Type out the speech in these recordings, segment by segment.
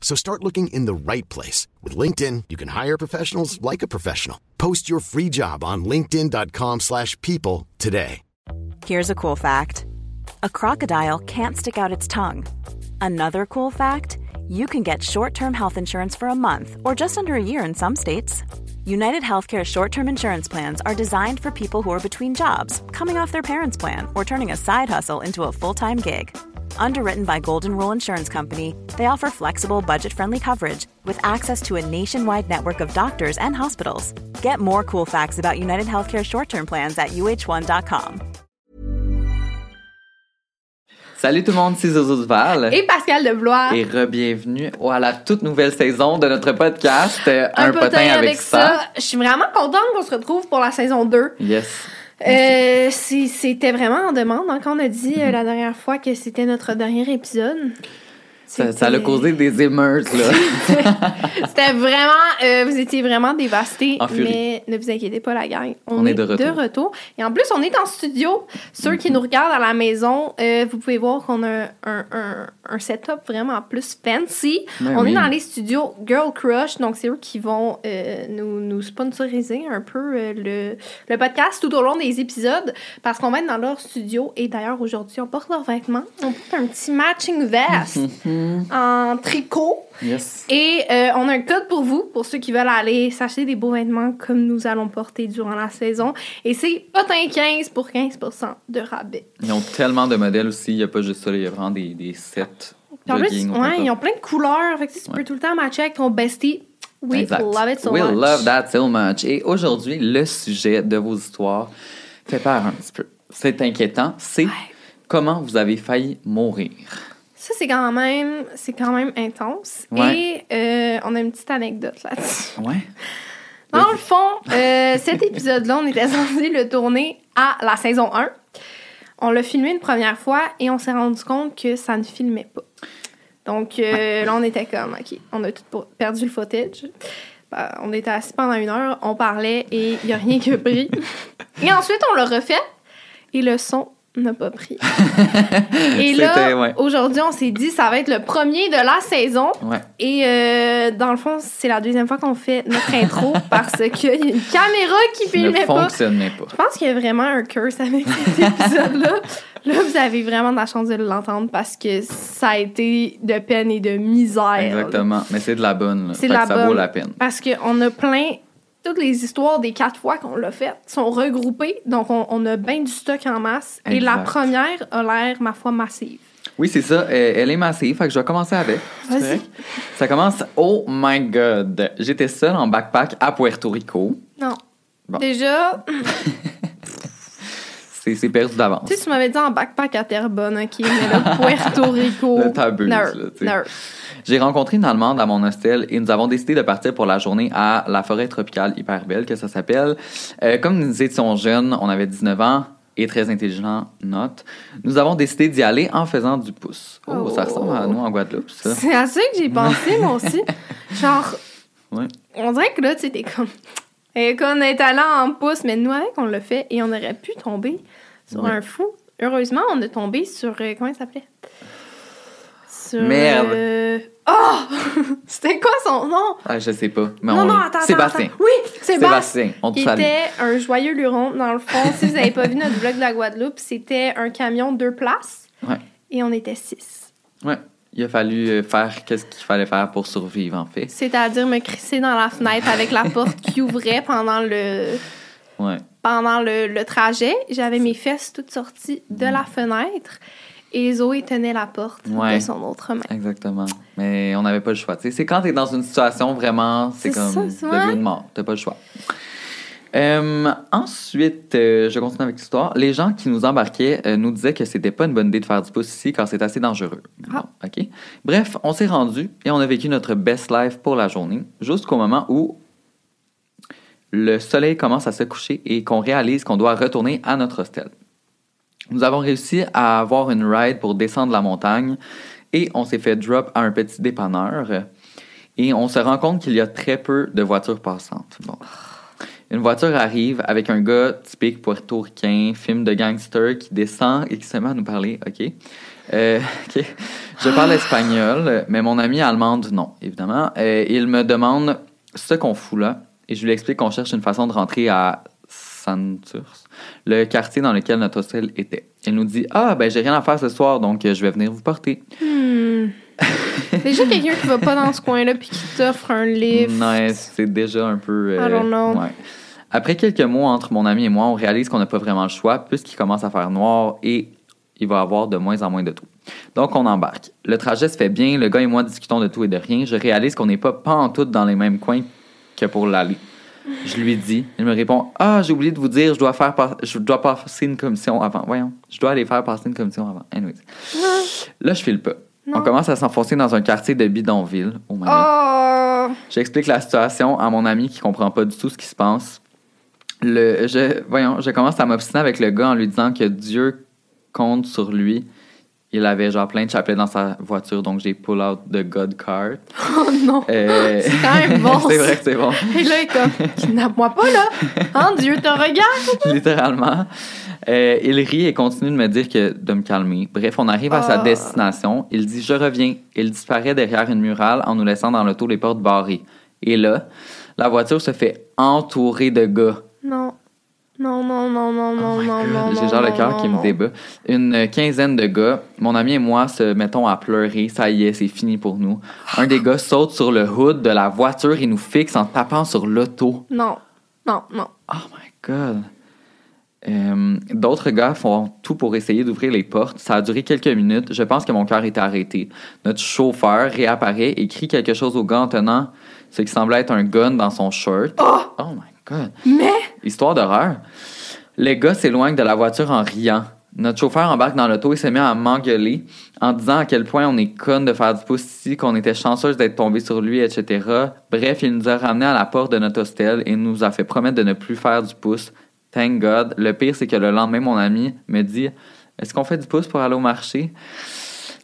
So start looking in the right place. With LinkedIn, you can hire professionals like a professional. Post your free job on linkedin.com slash people today. Here's a cool fact. A crocodile can't stick out its tongue. Another cool fact, you can get short-term health insurance for a month or just under a year in some states. United Healthcare short-term insurance plans are designed for people who are between jobs, coming off their parents' plan, or turning a side hustle into a full-time gig. Underwritten by Golden Rule Insurance Company, they offer flexible, budget-friendly coverage with access to a nationwide network of doctors and hospitals. Get more cool facts about United Healthcare short-term plans at uh1.com. Salut tout le monde, c'est Zozo Duval. Et Pascal de Blois. Et re-bienvenue à la toute nouvelle saison de notre podcast euh, Un, potin, avec, ça. Je suis vraiment contente qu'on se retrouve pour la saison 2. Yes. Euh, c'était vraiment en demande hein, quand on a dit euh, la dernière fois que c'était notre dernier épisode. Ça, ça a causé des émeutes, là. C'était vraiment, euh, vous étiez vraiment dévastés, En furie. mais ne vous inquiétez pas, la gang. On est de retour. Et en plus, on est en studio. Ceux qui nous regardent à la maison, euh, vous pouvez voir qu'on a un, un, un setup vraiment plus fancy. Ben on oui. est dans les studios Girl Crush, donc c'est eux qui vont euh, nous, nous sponsoriser un peu le, le podcast tout au long des épisodes parce qu'on va être dans leur studio. Et d'ailleurs, aujourd'hui, on porte leurs vêtements. On porte un petit matching vest en tricot. Yes. Et euh, on a un code pour vous, pour ceux qui veulent aller s'acheter des beaux vêtements comme nous allons porter durant la saison. Et c'est potin 15 pour 15% de rabais. Ils ont tellement de modèles aussi, il n'y a pas juste ça, il y a vraiment des, des sets. En plus, jogging ouais, ils ont plein de couleurs. Fait que tu sais, tu Ouais. peux tout le temps matcher avec ton bestie. We Exact. love it so We much. love that so much. Et aujourd'hui, le sujet de vos histoires fait peur un petit peu. C'est inquiétant. C'est comment vous avez failli mourir. Ça, c'est quand même, c'est quand même intense. Ouais. Et euh, on a une petite anecdote là-dessus. Ouais. Dans le fond, euh, cet épisode-là, on était censé le tourner à la saison 1. On l'a filmé une première fois et on s'est rendu compte que ça ne filmait pas. Donc euh, là, on était comme, OK, on a tout perdu le footage. Ben, on était assis pendant une heure, on parlait et il n'y a rien qui a pris. et ensuite, on l'a refait et le son n'a pas pris. et là, ouais. aujourd'hui, on s'est dit, ça va être le premier de la saison. Ouais. Et euh, dans le fond, c'est la deuxième fois qu'on fait notre intro parce qu'il y a une caméra qui Ne filmait pas. fonctionnait pas. Je pense qu'il y a vraiment un curse avec cet épisode-là. Là, vous avez vraiment de la chance de l'entendre parce que ça a été de peine et de misère. Exactement. Mais c'est de la bonne. C'est de la ça bonne. vaut la peine. Parce qu'on a plein. Toutes les histoires des quatre fois qu'on l'a fait sont regroupées. Donc, on, on a bien du stock en masse. Et la première a l'air, ma foi, massive. Oui, c'est ça. Elle est massive. Fait que je vais commencer avec. C'est Vas-y. Ça commence. Oh my God. J'étais seule en backpack à Puerto Rico. Non. Bon. Déjà, C'est c'est perdu d'avance. tu sais, tu m'avais dit en backpack à Terrebonne, OK, mais là, Puerto Rico. Le tabou, J'ai rencontré une Allemande à mon hostel et nous avons décidé de partir pour la journée à la forêt tropicale hyper belle que ça s'appelle. Euh, comme nous étions jeunes, on avait 19 ans et très intelligents, note, nous avons décidé d'y aller en faisant du pouce. Oh, ça Oh. ressemble à nous en Guadeloupe, ça. C'est à ça que j'ai pensé, moi aussi. Genre, Ouais. on dirait que là, tu t'es comme. Et qu'on est allé en pouce, mais nous, avec, on l'a fait et on aurait pu tomber sur Ouais. un fou. Heureusement, on est tombé sur. euh, comment il s'appelait? Sur. Merde. euh, Oh C'était quoi son nom? Ah, je sais pas. Mais Non, on- non, attends, Sébastien. attends. Oui, Sébastien. Sébastien, on te Qui salue. était un joyeux luron. Dans le fond, si vous n'avez pas vu notre vlog de la Guadeloupe, c'était un camion deux places Ouais. et on était six. Ouais. Il a fallu euh, faire qu'est-ce qu'il fallait faire pour survivre, en fait. C'est-à-dire me crisser dans la fenêtre avec la porte qui ouvrait pendant le. Ouais. pendant le, le trajet, j'avais mes fesses toutes sorties de la fenêtre et Zoé tenait la porte Ouais. de son autre main. Exactement. Mais on n'avait pas le choix. Tu c'est quand t'es dans une situation vraiment, c'est comme ça, ou de mort. T'as pas le choix. Euh, ensuite, euh, je continue avec l'histoire. Les gens qui nous embarquaient euh, nous disaient que c'était pas une bonne idée de faire du pouce ici car c'est assez dangereux. Ah. Bon, OK. Bref, on s'est rendu et on a vécu notre best life pour la journée jusqu'au moment où le soleil commence à se coucher et qu'on réalise qu'on doit retourner à notre hostel. Nous avons réussi à avoir une ride pour descendre la montagne et on s'est fait drop à un petit dépanneur. Et on se rend compte qu'il y a très peu de voitures passantes. Bon. Une voiture arrive avec un gars typique portoricain, film de gangster, qui descend et qui se met à nous parler. OK? Euh. Je parle espagnol, mais mon ami allemande, non, évidemment. Euh, il me demande ce qu'on fout là. Et je lui explique qu'on cherche une façon de rentrer à Santurce, le quartier dans lequel notre hostel était. Il nous dit Ah, ben j'ai rien à faire ce soir, donc euh, je vais venir vous porter. Hmm. Déjà quelqu'un qui va pas dans ce coin-là puis qui t'offre un lift. Ouais, c'est déjà un peu. euh, I don't know. ouais. Après quelques mots entre mon ami et moi, on réalise qu'on n'a pas vraiment le choix puisqu'il commence à faire noir et il va avoir de moins en moins de tout. Donc on embarque. Le trajet se fait bien, le gars et moi discutons de tout et de rien. Je réalise qu'on n'est pas pas en tout dans les mêmes coins que pour l'aller. Je lui dis, il me répond Ah, j'ai oublié de vous dire, je dois faire par- je dois passer une commission avant. Voyons, je dois aller faire passer une commission avant. Anyways. Là, je file pas. On commence à s'enfoncer dans un quartier de bidonville. God. Oh! J'explique la situation à mon ami qui comprend pas du tout ce qui se passe. Le, je, voyons, je commence à m'obstiner avec le gars en lui disant que Dieu compte sur lui. Il avait genre plein de chapelets dans sa voiture, donc j'ai pull out de God card. Oh non! Euh, C'est quand même bon, c'est vrai que c'est bon. Et là, il est comme, kidnappe-moi pas, là! Hein, Dieu te regarde! littéralement. Euh, il rit et continue de me dire que de me calmer. Bref, on arrive à sa Ah. destination. Il dit je reviens. Il disparaît derrière une murale en nous laissant dans l'auto les portes barrées. Et là, la voiture se fait entourer de gars. Non. Non, non, non, non, non, Oh my non, God, non. J'ai non, genre le cœur non, qui me débat. Une quinzaine de gars. Mon ami et moi se mettons à pleurer. Ça y est, c'est fini pour nous. Un des gars saute sur le hood de la voiture et nous fixe en tapant sur l'auto. Non. Non, non. Oh my God. Euh, D'autres gars font tout pour essayer d'ouvrir les portes. Ça a duré quelques minutes. Je pense que mon cœur était arrêté. Notre chauffeur réapparaît et crie quelque chose au gars en tenant ce qui semblait être un gun dans son shirt. Oh, my God. Mais, Histoire d'horreur. Les gars s'éloignent de la voiture en riant. Notre chauffeur embarque dans l'auto et se met à m'engueuler en disant à quel point on est conne de faire du pouce ici, qu'on était chanceuse d'être tombé sur lui, etc. Bref, il nous a ramenés à la porte de notre hostel et nous a fait promettre de ne plus faire du pouce. Thank God. Le pire, c'est que le lendemain, mon ami me dit Est-ce qu'on fait du pouce pour aller au marché?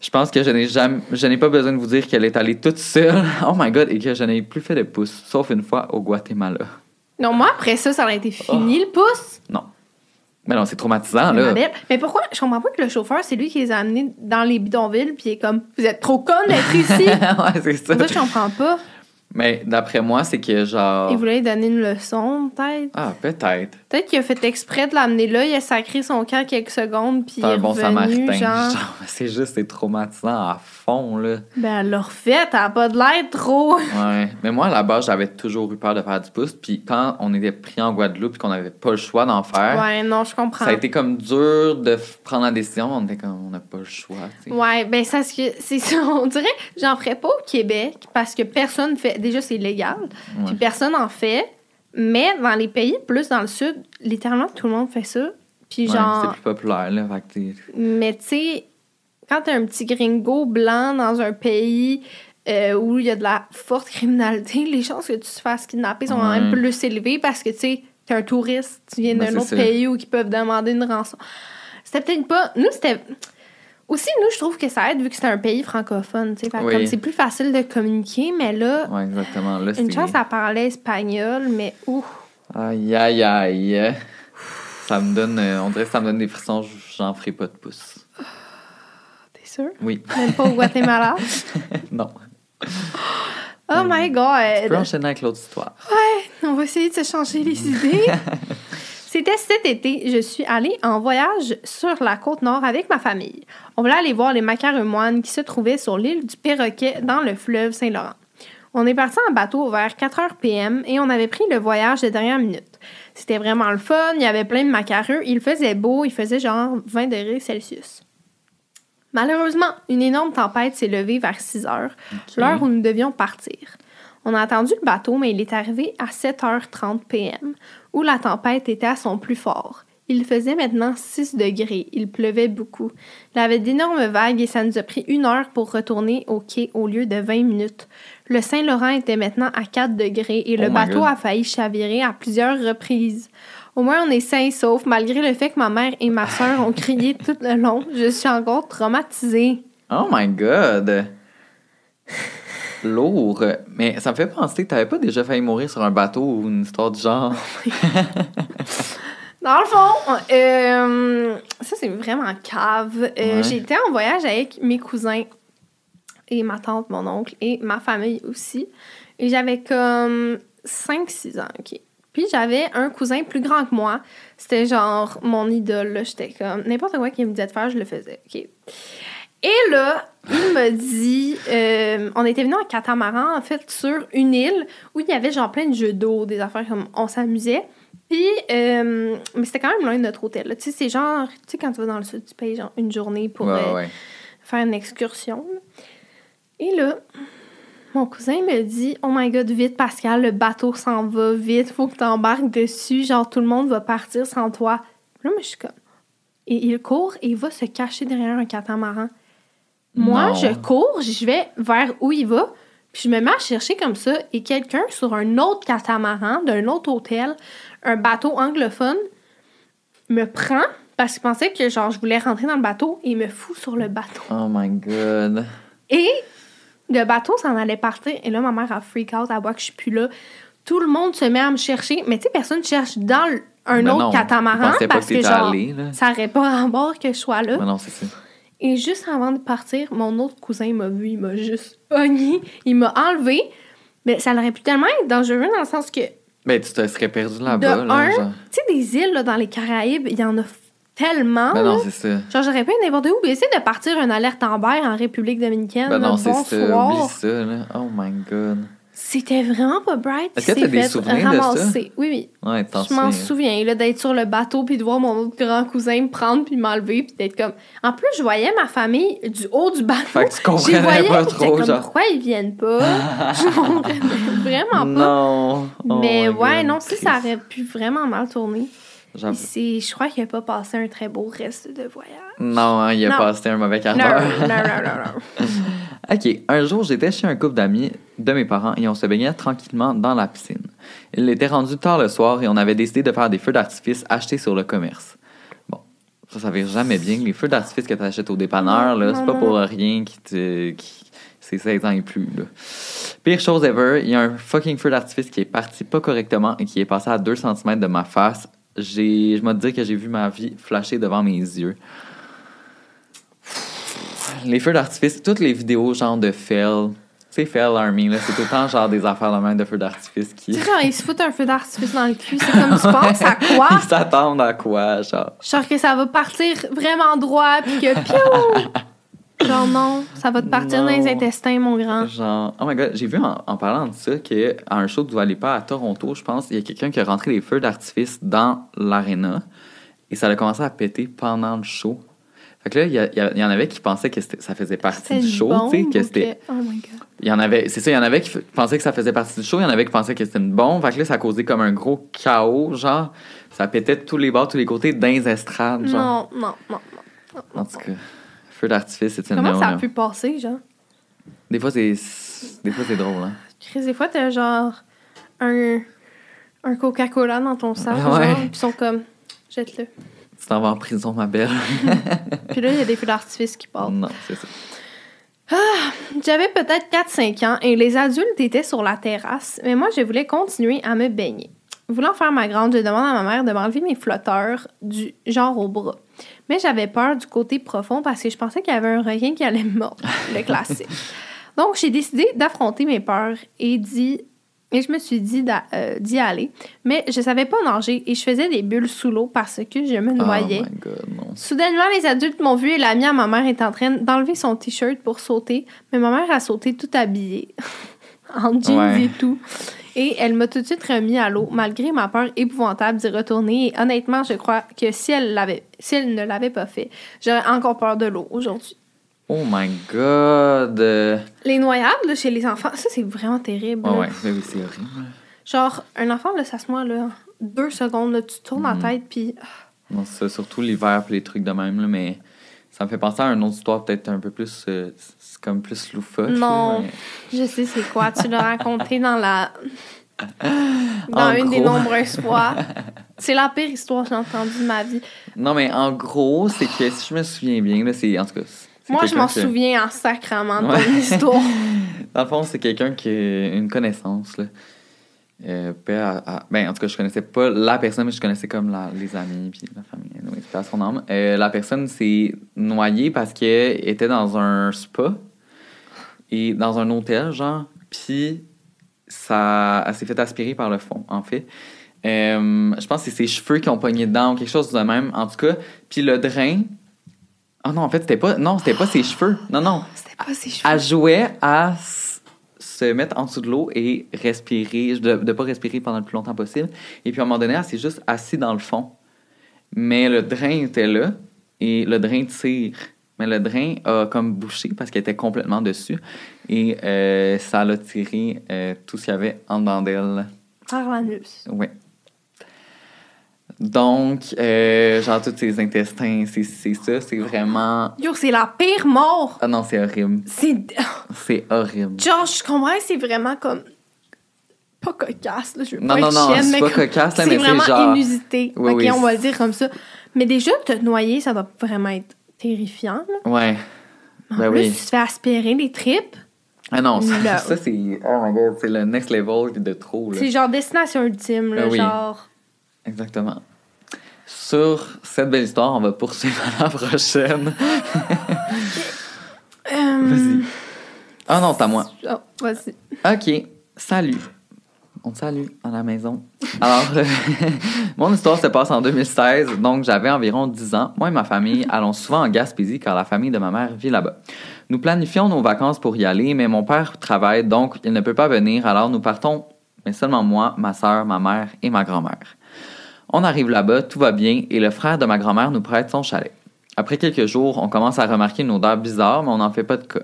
Je pense que je n'ai jamais, je n'ai pas besoin de vous dire qu'elle est allée toute seule. Oh my God, et que je n'ai plus fait de pouce, sauf une fois au Guatemala. Non, moi, après ça, ça aurait été fini, le pouce. Non. Mais non, c'est traumatisant, Ma là. Mais pourquoi? Je comprends pas que le chauffeur, c'est lui qui les a amenés dans les bidonvilles, puis il est comme, vous êtes trop connes d'être ici. ouais, c'est ça. ça, je comprends pas. Mais d'après moi, c'est que genre. Il voulait lui donner une leçon, peut-être. Ah, peut-être. Peut-être qu'il a fait exprès de l'amener là, il a sacré son camp quelques secondes, puis C'est est un bon revenu, samaritain. genre... Genre, c'est juste, c'est traumatisant à fond, là. Ben, elle l'a refait, elle a pas de l'air trop. Ouais. Mais moi, à la base, j'avais toujours eu peur de faire du pouce. Puis quand on était pris en Guadeloupe et qu'on n'avait pas le choix d'en faire, Ouais, non, je comprends. ça a été comme dur de prendre la décision. On était comme, on n'a pas le choix, tu sais. Ouais, ben ça, c'est c'est ça. On dirait, j'en ferais pas au Québec parce que personne fait. Déjà, c'est légal, puis personne en fait. Mais dans les pays plus dans le sud, littéralement, tout le monde fait ça. Puis Ouais, genre. c'est plus populaire, là. Fait Mais tu sais, quand t'es un petit gringo blanc dans un pays euh, où il y a de la forte criminalité, les chances que tu te fasses kidnapper sont quand même plus élevées parce que tu sais, t'es un touriste, tu viens Ben, d'un autre ça. pays où ils peuvent demander une rançon. C'était peut-être pas. Nous, c'était. Aussi, nous, je trouve que ça aide vu que c'est un pays francophone, tu sais. Oui. comme c'est plus facile de communiquer, mais là, Ouais, exactement. Là, une chance, elle parlait espagnol, mais ouf. Aïe, aïe, aïe. Ça me donne. euh, on dirait que ça me donne des frissons. J'en ferai pas de pouce. T'es sûr? Oui. Même pas au Guatemala? non. Oh my Tu god! peux enchaîner avec l'autre histoire. On va essayer de se changer les idées. C'était cet été, je suis allée en voyage sur la côte nord avec ma famille. On voulait aller voir les macaremoines qui se trouvaient sur l'île du Perroquet dans le fleuve Saint-Laurent. On est parti en bateau vers 4 h PM et on avait pris le voyage de dernière minute. C'était vraiment le fun. Il y avait plein de macareux. Il faisait beau. Il faisait genre 20 degrés Celsius. Malheureusement, une énorme tempête s'est levée vers 6 heures, l'heure où nous devions partir. On a attendu le bateau, mais il est arrivé à 7h30 p.m., où la tempête était à son plus fort. Il faisait maintenant 6 degrés. Il pleuvait beaucoup. Il y avait d'énormes vagues et ça nous a pris une heure pour retourner au quai au lieu de 20 minutes. Le Saint-Laurent était maintenant à 4 degrés et le Oh bateau God. a failli chavirer à plusieurs reprises. Au moins, on est sains et saufs, malgré le fait que ma mère et ma soeur ont crié tout le long. Je suis encore traumatisée. Oh my god! Lourd. Mais ça me fait penser que t'avais pas déjà failli mourir sur un bateau ou une histoire du genre. Dans le fond, euh, ça c'est vraiment cave. Euh, Ouais. J'étais en voyage avec mes cousins et ma tante, mon oncle et ma famille aussi. Et j'avais comme 5-6 ans, OK. Puis j'avais un cousin plus grand que moi. C'était genre mon idole. là. J'étais comme n'importe quoi qu'il me disait de faire, je le faisais, OK. Et là, il me dit, euh, on était venu en catamaran, en fait, sur une île où il y avait genre plein de jeux d'eau, des affaires comme on s'amusait. Puis, euh, mais c'était quand même loin de notre hôtel. Tu sais, c'est genre, tu sais, quand tu vas dans le sud, tu payes genre une journée pour ouais, euh, ouais. faire une excursion. Et là, mon cousin me dit Oh my god, vite, Pascal, le bateau s'en va, vite, faut que tu embarques dessus. Genre, tout le monde va partir sans toi. Là, moi, je suis comme. Et il court et il va se cacher derrière un catamaran. Moi, Non. je cours, je vais vers où il va, puis je me mets à chercher comme ça, et quelqu'un sur un autre catamaran d'un autre hôtel, un bateau anglophone, me prend parce qu'il pensait que genre je voulais rentrer dans le bateau et il me fout sur le bateau. Oh my god. Et le bateau s'en allait partir. Et là, ma mère a freak out, elle voit que je suis plus là. Tout le monde se met à me chercher. Mais tu sais, personne cherche dans un Ben autre non, catamaran pas parce que genre, ça n'aurait pas rapport que je sois là. Mais non, c'est ça. Et juste avant de partir, mon autre cousin m'a vu, il m'a juste pogné, il m'a enlevé. Mais ça aurait pu tellement être dangereux dans le sens que, de Ben, tu te serais perdu là-bas, là. un, genre. tu sais, des îles là, dans les Caraïbes, il y en a tellement. Ben non, là. c'est ça. Genre, j'aurais pu n'importe où. Mais essayer de partir une alerte Amber en République dominicaine. Ben là, non, c'est ça. Oublie ça, là. Oh my god. C'était vraiment pas bright. Est-ce que t'as des de ça? Oui, oui. Ouais, Je m'en souviens. là, d'être sur le bateau, puis de voir mon autre grand cousin me prendre, puis m'enlever, puis d'être comme... En plus, je voyais ma famille du haut du bateau. Fait que tu comprenais voyais, pas trop, comme, genre. pourquoi ils viennent pas? je comprenais vraiment pas. Non. Oh Mais ouais, God, non, ça, ça aurait pu vraiment mal tourner. Je crois qu'il a pas passé un très beau reste de voyage. Non, hein, il a Non. passé un mauvais quart Non, d'heure. non, non, non, non. OK. Un jour, j'étais chez un couple d'amis de mes parents et on se baignait tranquillement dans la piscine. Il était rendu tard le soir et on avait décidé de faire des feux d'artifice achetés sur le commerce. Bon, ça, ça jamais bien. Les feux d'artifice que tu achètes au dépanneur, là, c'est pas pour rien qui te. Qui... C'est 16 ans et plus, là. Pire chose ever, il y a un fucking feu d'artifice qui est parti pas correctement et qui est passé à 2 cm de ma face. J'ai, je me dire que j'ai vu ma vie flasher devant mes yeux. Les feux d'artifice, toutes les vidéos genre de fail, c'est fail army là, c'est tout le temps genre des affaires de même de feux d'artifice qui Tu sais, genre, ils se foutent un feu d'artifice dans le cul. C'est comme, tu penses à quoi? ils s'attendent à quoi genre? Genre que ça va partir vraiment droit, puis que piou! Genre non, ça va te partir dans les Non. intestins, mon grand. Genre, oh my god, j'ai vu en, en parlant de ça que à un show de Dua Lipa à Toronto, je pense, il y a quelqu'un qui a rentré des feux d'artifice dans l'aréna et ça a commencé à péter pendant le show. Fait que là, il y, en avait qui pensaient que ça faisait partie du show, tu sais, que c'était Oh my god. Il y en avait, c'est ça, il y en avait qui pensaient que ça faisait partie du show, il y en avait qui pensaient que c'était une bombe. Fait que là, ça a causé comme un gros chaos, genre. Ça pétait de tous les bords, tous les côtés, dans les estrades, genre. Non, non, non, non. En tout cas, feu d'artifice, c'est une Comment ça a pu passer, genre? Des fois, c'est, des fois, c'est drôle, hein. Chris, des fois, t'as genre un, un Coca-Cola dans ton sac, Ouais. genre, puis ils sont comme, jette-le. Tu t'en vas en prison, ma belle. Puis là, il y a des feux d'artifice qui partent. non, c'est ça. J'avais peut-être 4-5 ans et les adultes étaient sur la terrasse, mais moi, je voulais continuer à me baigner. Voulant faire ma grande, je demande à ma mère de m'enlever mes flotteurs du genre au bras. Mais j'avais peur du côté profond parce que je pensais qu'il y avait un requin qui allait me mordre, le classique. Donc, j'ai décidé d'affronter mes peurs et d'y et je me suis dit euh, d'y aller. Mais je savais pas nager et je faisais des bulles sous l'eau parce que je me noyais. Oh my god, non. Soudainement, les adultes m'ont vu et l'ami à ma mère est en train d'enlever son t-shirt pour sauter, mais ma mère a sauté tout habillée, en jeans Ouais. et tout. Et elle m'a tout de suite remis à l'eau, malgré ma peur épouvantable d'y retourner. Et honnêtement, je crois que si elle, l'avait, si elle ne l'avait pas fait, j'aurais encore peur de l'eau aujourd'hui. Oh my god! Les noyades là, chez les enfants, ça c'est vraiment terrible. Là. ouais, oui, oui, c'est horrible. Genre, un enfant, là, ça se noie, là, deux secondes, là, tu tournes la tête, puis Non, c'est surtout l'hiver et les trucs de même, là, mais ça me fait penser à une autre histoire peut-être un peu plus. euh, c'est comme plus loufoque. là, Non. mais- je sais c'est quoi. Tu l'as raconté dans la. Dans En une des nombreuses fois. C'est la pire histoire que j'ai entendue de ma vie. Non, mais en gros, c'est que si je me souviens bien, là, c'est. En tout cas. Moi, je m'en que- souviens en sacrament de Ouais. ton histoire. Dans le fond, c'est quelqu'un qui a une connaissance, là. Euh, paix à- à- ben, en tout cas, je connaissais pas la personne, mais je connaissais comme la- les amis puis la famille. C'était à son âme. Euh, la personne s'est noyée parce qu'elle était dans un spa et dans un hôtel, genre. Puis, ça, elle s'est fait aspirer par le fond, en fait. Euh, je pense que c'est ses cheveux qui ont pogné dedans ou quelque chose de même, en tout cas. Puis le drain. Ah non, en fait, c'était pas. Non, c'était pas ses cheveux. Non, non. C'était pas ses cheveux. Elle jouait à se mettre en dessous de l'eau et respirer, de ne pas respirer pendant le plus longtemps possible. Et puis à un moment donné, elle s'est juste assise dans le fond. Mais le drain était là et le drain tire. Mais le drain a comme bouché parce qu'elle était complètement dessus. Et euh, ça l'a tiré euh, tout ce qu'il y avait en dedans d'elle. Par l'anus. Ouais. Donc, euh, genre, tous ses intestins, c'est c'est ça, c'est vraiment. Yo, c'est la pire mort. Ah non, c'est horrible. C'est. C'est horrible. Genre, je comprends c'est vraiment comme. Pas cocasse, là. Je veux Non, pas non, être non, chienne, mais pas comme- cocasse, là, c'est mais c'est vraiment genre- inusité. Oui, ok, oui, on va le dire comme ça. Mais déjà, te noyer, ça doit vraiment être terrifiant. Là. Ouais. En Ben plus, oui. tu te fais aspirer des tripes. Ah non, ça, Là. ça, c'est. Oh my god, c'est le next level de trop, là. C'est genre destination ultime, là, Ben oui. Exactement. Sur cette belle histoire, on va poursuivre à la prochaine. Euh, Vas-y. Ah non, c'est à moi. oh, vas-y. OK. Salut. On te salue à la maison. Alors, euh, mon histoire se passe en 2016, donc j'avais environ 10 ans. Moi et ma famille allons souvent en Gaspésie car la famille de ma mère vit là-bas. Nous planifions nos vacances pour y aller, mais mon père travaille, donc il ne peut pas venir, alors nous partons, mais seulement moi, ma soeur, ma mère et ma grand-mère. On arrive là-bas, tout va bien, et le frère de ma grand-mère nous prête son chalet. Après quelques jours, on commence à remarquer une odeur bizarre, mais on n'en fait pas de cas.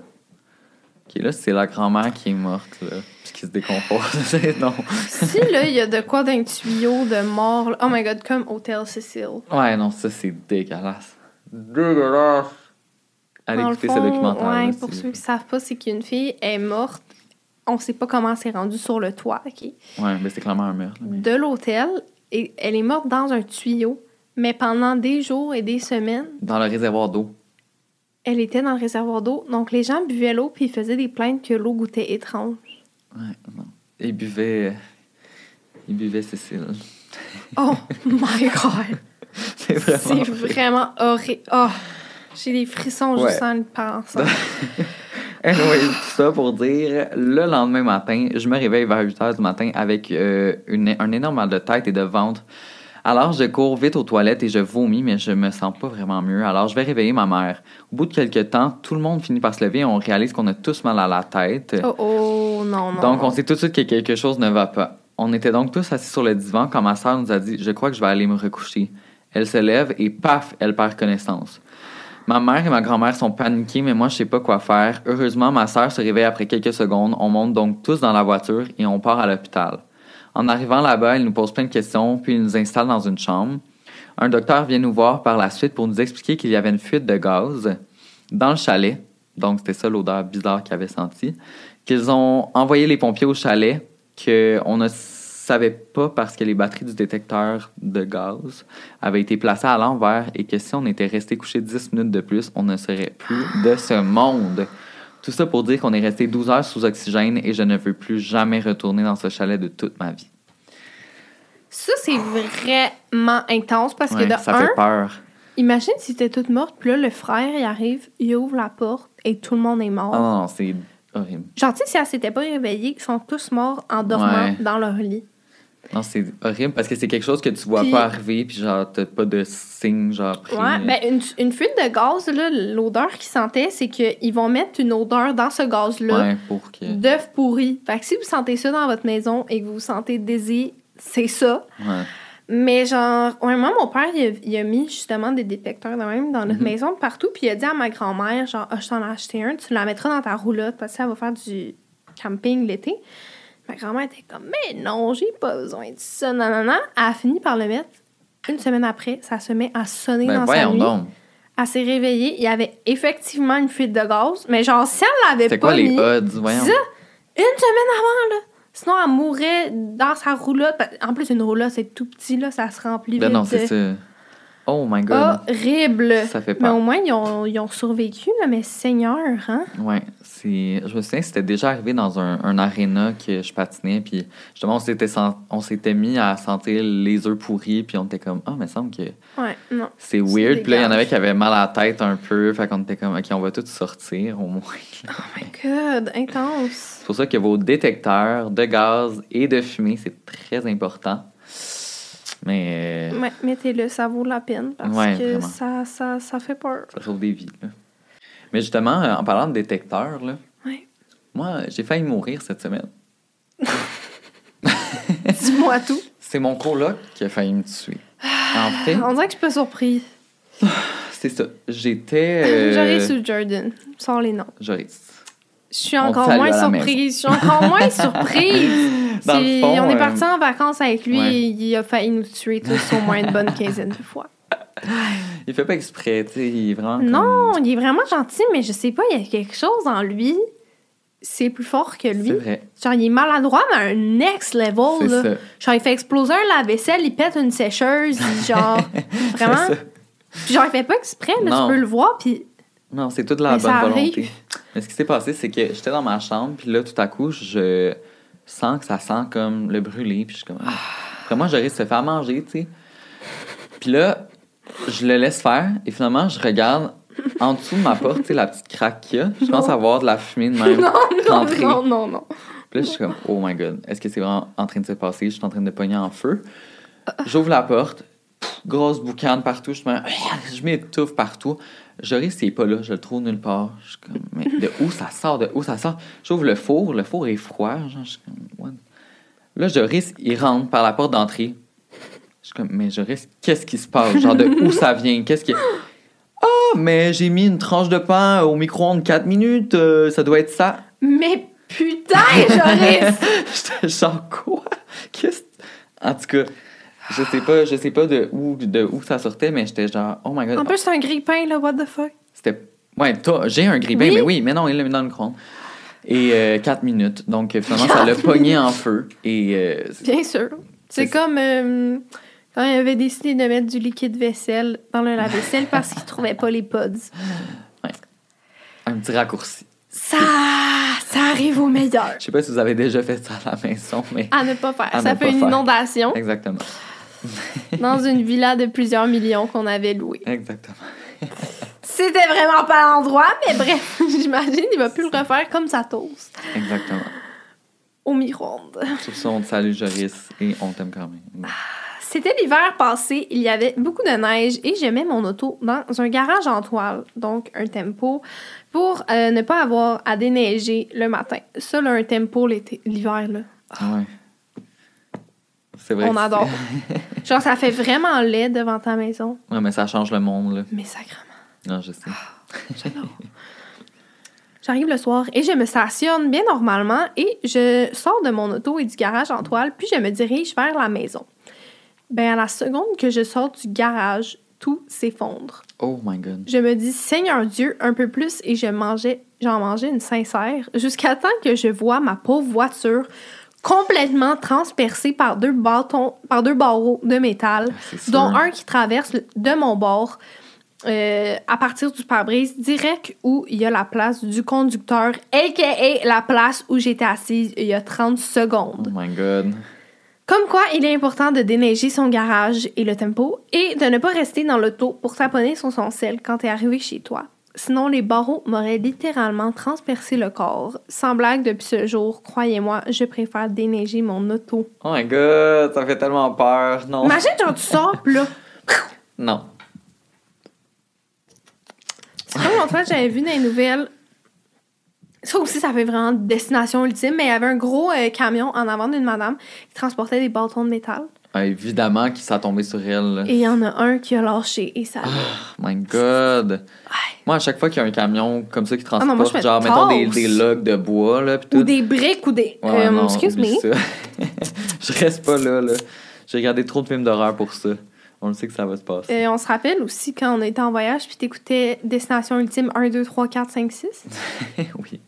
Ok, là, c'est la grand-mère qui est morte, là, puis qui se décompose. non. Si là, il y a de quoi d'un tuyau de mort, là, oh my god, comme Hôtel Cécile. Ouais, non, ça, c'est dégueulasse. Dégueulasse! Allez Dans le écouter fond, ce documentaire. Ouais, pour ceux qui savent pas, c'est qu'une fille est morte. On sait pas comment elle s'est rendue sur le toit, OK? Ouais, mais c'est clairement un meurtre. mais- De l'hôtel. Et elle est morte dans un tuyau. Mais pendant des jours et des semaines, Dans le réservoir d'eau. elle était dans le réservoir d'eau. Donc les gens buvaient l'eau puis ils faisaient des plaintes que l'eau goûtait étrange. Ouais, non. Il buvait. Il buvait Cécile. Oh my god! c'est vraiment. C'est vraiment horrible. Oh, j'ai des frissons Ouais. juste en y pensant. Anyway, tout ça pour dire, le lendemain matin, je me réveille vers 8 h du matin avec euh, une- un énorme mal de tête et de ventre. Alors, je cours vite aux toilettes et je vomis, mais je me sens pas vraiment mieux. Alors, je vais réveiller ma mère. Au bout de quelques temps, tout le monde finit par se lever et on réalise qu'on a tous mal à la tête. Oh oh, non, non. Donc, on sait tout de suite que quelque chose ne va pas. On était donc tous assis sur le divan quand ma soeur nous a dit Je crois que je vais aller me recoucher. Elle se lève et paf, elle perd connaissance. Ma mère et ma grand-mère sont paniquées, mais moi, je sais pas quoi faire. Heureusement, ma soeur se réveille après quelques secondes. On monte donc tous dans la voiture et on part à l'hôpital. En arrivant là-bas, elle nous pose plein de questions, puis il nous installe dans une chambre. Un docteur vient nous voir par la suite pour nous expliquer qu'il y avait une fuite de gaz dans le chalet. Donc, c'était ça l'odeur bizarre qu'ils avaient sentie. Qu'ils ont envoyé les pompiers au chalet, qu'on ne savait pas parce que les batteries du détecteur de gaz avaient été placées à l'envers et que si on était resté couché 10 minutes de plus, on ne serait plus de ce monde. Tout ça pour dire qu'on est resté 12 heures sous oxygène et je ne veux plus jamais retourner dans ce chalet de toute ma vie. Ça, c'est vraiment intense parce que de ça un, fait peur. imagine si t'es toute morte, puis là, le frère, il arrive, il ouvre la porte et tout le monde est mort. Ah non, non, c'est horrible. Genre, tu sais, si elle s'était pas réveillée, ils sont tous morts en dormant Ouais. dans leur lit. Non, c'est horrible parce que c'est quelque chose que tu vois Puis- pas arriver, puis genre, t'as pas de signe, genre. pris. Ouais, ben une, une fuite de gaz, là, l'odeur qu'ils sentaient, c'est qu'ils vont mettre une odeur dans ce gaz-là Ouais, pour que. d'œuf pourri. Fait que si vous sentez ça dans votre maison et que vous vous sentez désir, c'est ça. Ouais. Mais genre, ouais, moi, mon père, il a, il a mis justement des détecteurs de même dans notre Mhm. maison partout. Puis il a dit à ma grand-mère, genre, ah, je t'en ai acheté un, tu la mettras dans ta roulotte parce qu'elle va faire du camping l'été. Ma grand-mère était comme, mais non, j'ai pas besoin de ça, non, non, non. Elle a fini par le mettre. Une semaine après, ça se met à sonner Ben dans sa nuit. donc. Elle s'est réveillée, il y avait effectivement une fuite de gaz. Mais genre, si elle l'avait pas quoi les odds? Voyons? ça, une semaine avant, là. Sinon, elle mourrait dans sa roulotte. En plus, une roulotte, c'est tout petit, là, ça se remplit Ben vite. non, c'est ça. Oh my god. Horrible. Ça fait Mais peur. au moins, ils ont, ils ont survécu, là, mais Seigneur, hein? C'est. Je me souviens, c'était déjà arrivé dans un, un aréna que je patinais, puis justement, on s'était, sen- on s'était mis à sentir les œufs pourris, puis on était comme, ah, mais il me semble que Ouais, non. c'est weird. Puis là, il y en avait qui avaient mal à la tête un peu, fait qu'on était comme, ok, on va tous sortir au moins. Oh my god, intense. C'est pour ça que vos détecteurs de gaz et de fumée, c'est très important. Mais euh, Ouais, mettez-le, ça vaut la peine parce Ouais, que ça, ça, ça fait peur. ça sauve des vies. là. Mais justement, euh, en parlant de détecteurs, là, Ouais. moi, j'ai failli mourir cette semaine. Dis-moi tout. C'est mon coloc qui a failli me tuer. En fait, On dirait que je suis pas surprise. c'est ça. J'étais. euh, J'aurais su Jordan. Sors les noms. Joris. Je suis encore moins surprise. Je suis encore moins surprise. Dans le fond, on est euh, parti en vacances avec lui ouais. et il a failli nous tuer tous au moins une bonne quinzaine de fois. Il fait pas exprès, tu sais. Il est vraiment. comme- Non, il est vraiment gentil, mais je sais pas, il y a quelque chose en lui. C'est plus fort que lui. C'est vrai. Genre, il est maladroit, mais à un next level. Là. ça. Genre, il fait exploser un lave-vaisselle, il pète une sécheuse, il- genre, vraiment. Puis genre, il fait pas exprès, là, Non. tu peux le voir, puis Non, c'est toute la Mais bonne volonté. Mais ce qui s'est passé, c'est que j'étais dans ma chambre, puis là, tout à coup, je sens que ça sent comme le brûlé, puis je suis comme. Ah. Après, moi, j'aurais se faire manger, tu sais. Puis là, je le laisse faire, et finalement, je regarde en dessous de ma porte, tu sais, la petite craque qu'il y a. Je commence à voir de la fumée de même non, non, non, non, non. Puis là, je suis comme, oh my god, est-ce que c'est vraiment en train de se passer? Je suis en train de pogner en feu. J'ouvre la porte, grosse boucane partout, je je m'étouffe partout. Joris, il est pas là, je le trouve nulle part. Je suis comme, mais de où ça sort? De où ça sort? J'ouvre le four, le four est froid. Genre, je suis comme, what? Là, Joris, il rentre par la porte d'entrée. Je suis comme, mais Joris, qu'est-ce qui se passe? Genre, de où ça vient? Qu'est-ce qui. Ah, mais j'ai mis une tranche de pain au micro-ondes 4 minutes, euh, ça doit être ça. Mais putain, Joris! J'étais genre quoi? Qu'est-ce En tout cas, je sais pas, je sais pas de où de où ça sortait, mais j'étais genre oh my god. en plus, c'est un grille-pain, là, what the fuck? C'était ouais, toi, j'ai un grille-pain, Oui? mais oui, mais non, il l'a mis dans le micro Et 4 minutes. Donc euh, finalement ça l'a pogné en feu et euh, Bien sûr. C'est comme euh, quand il avait décidé de mettre du liquide vaisselle dans le lave-vaisselle parce qu'il trouvait pas les pods. un petit raccourci. Ça, ça arrive au meilleur. Je sais pas si vous avez déjà fait ça à la maison, mais À ne pas faire. À ça fait une faire. inondation exactement. dans une villa de plusieurs millions qu'on avait louée. Exactement. C'était vraiment pas l'endroit, mais bref, j'imagine il va plus le refaire comme sa toast Exactement. au micro-ondes. Sur ça, on te salue Joris et on t'aime quand même. C'était l'hiver passé, il y avait beaucoup de neige et je mets mon auto dans un garage en toile, donc un tempo, pour euh, ne pas avoir à déneiger le matin. Ça, là, un tempo l'hiver, là, Ouais. C'est vrai. on adore. Genre, ça fait vraiment laid devant ta maison, Ouais, mais ça change le monde là. mais sacrément. Non, je sais. J'arrive le soir et je me stationne bien normalement et je sors de mon auto et du garage en toile, puis je me dirige vers la maison. Ben, à la seconde que je sors du garage, tout s'effondre. Oh my god. Je me dis, Seigneur Dieu, un peu plus, et je mangeais, j'en mangeais une sincère, jusqu'à temps que je vois ma pauvre voiture complètement transpercée par deux bâtons, par deux barreaux de métal, Ah, dont un qui traverse de mon bord euh, à partir du pare-brise, direct où il y a la place du conducteur, a.k.a. la place où j'étais assise il y a 30 Oh secondes. my god. Comme quoi, il est important de déneiger son garage et le tempo et de ne pas rester dans l'auto pour taponner sur son sel quand t'es arrivé chez toi. Sinon, les barreaux m'auraient littéralement transpercé le corps. Sans blague, depuis ce jour, croyez-moi, je préfère déneiger mon auto. Oh my god, ça fait tellement peur. Non. Imagine, genre, tu sors, pis là, Non. c'est comme l'autre fois, j'avais vu dans les nouvelles. Ça aussi, ça fait vraiment destination ultime, mais il y avait un gros euh, camion en avant d'une madame qui transportait des bâtons de métal. Ah, évidemment qu'il s'est tombé sur elle. là. Et il y en a un qui a lâché et ça. Oh my god. Moi, à chaque fois qu'il y a un camion comme ça qui transporte, Ah non, moi, je me genre, mettons des, des logs de bois, là, pis tout. Ou des briques ou des. Ouais, euh, non, excuse oublie me. ça. je reste pas là, là. J'ai regardé trop de films d'horreur pour ça. On le sait que ça va se passer. Euh, on se rappelle aussi quand on était en voyage puis t'écoutais Destination Ultime 1, 2, 3, 4, 5, 6. oui.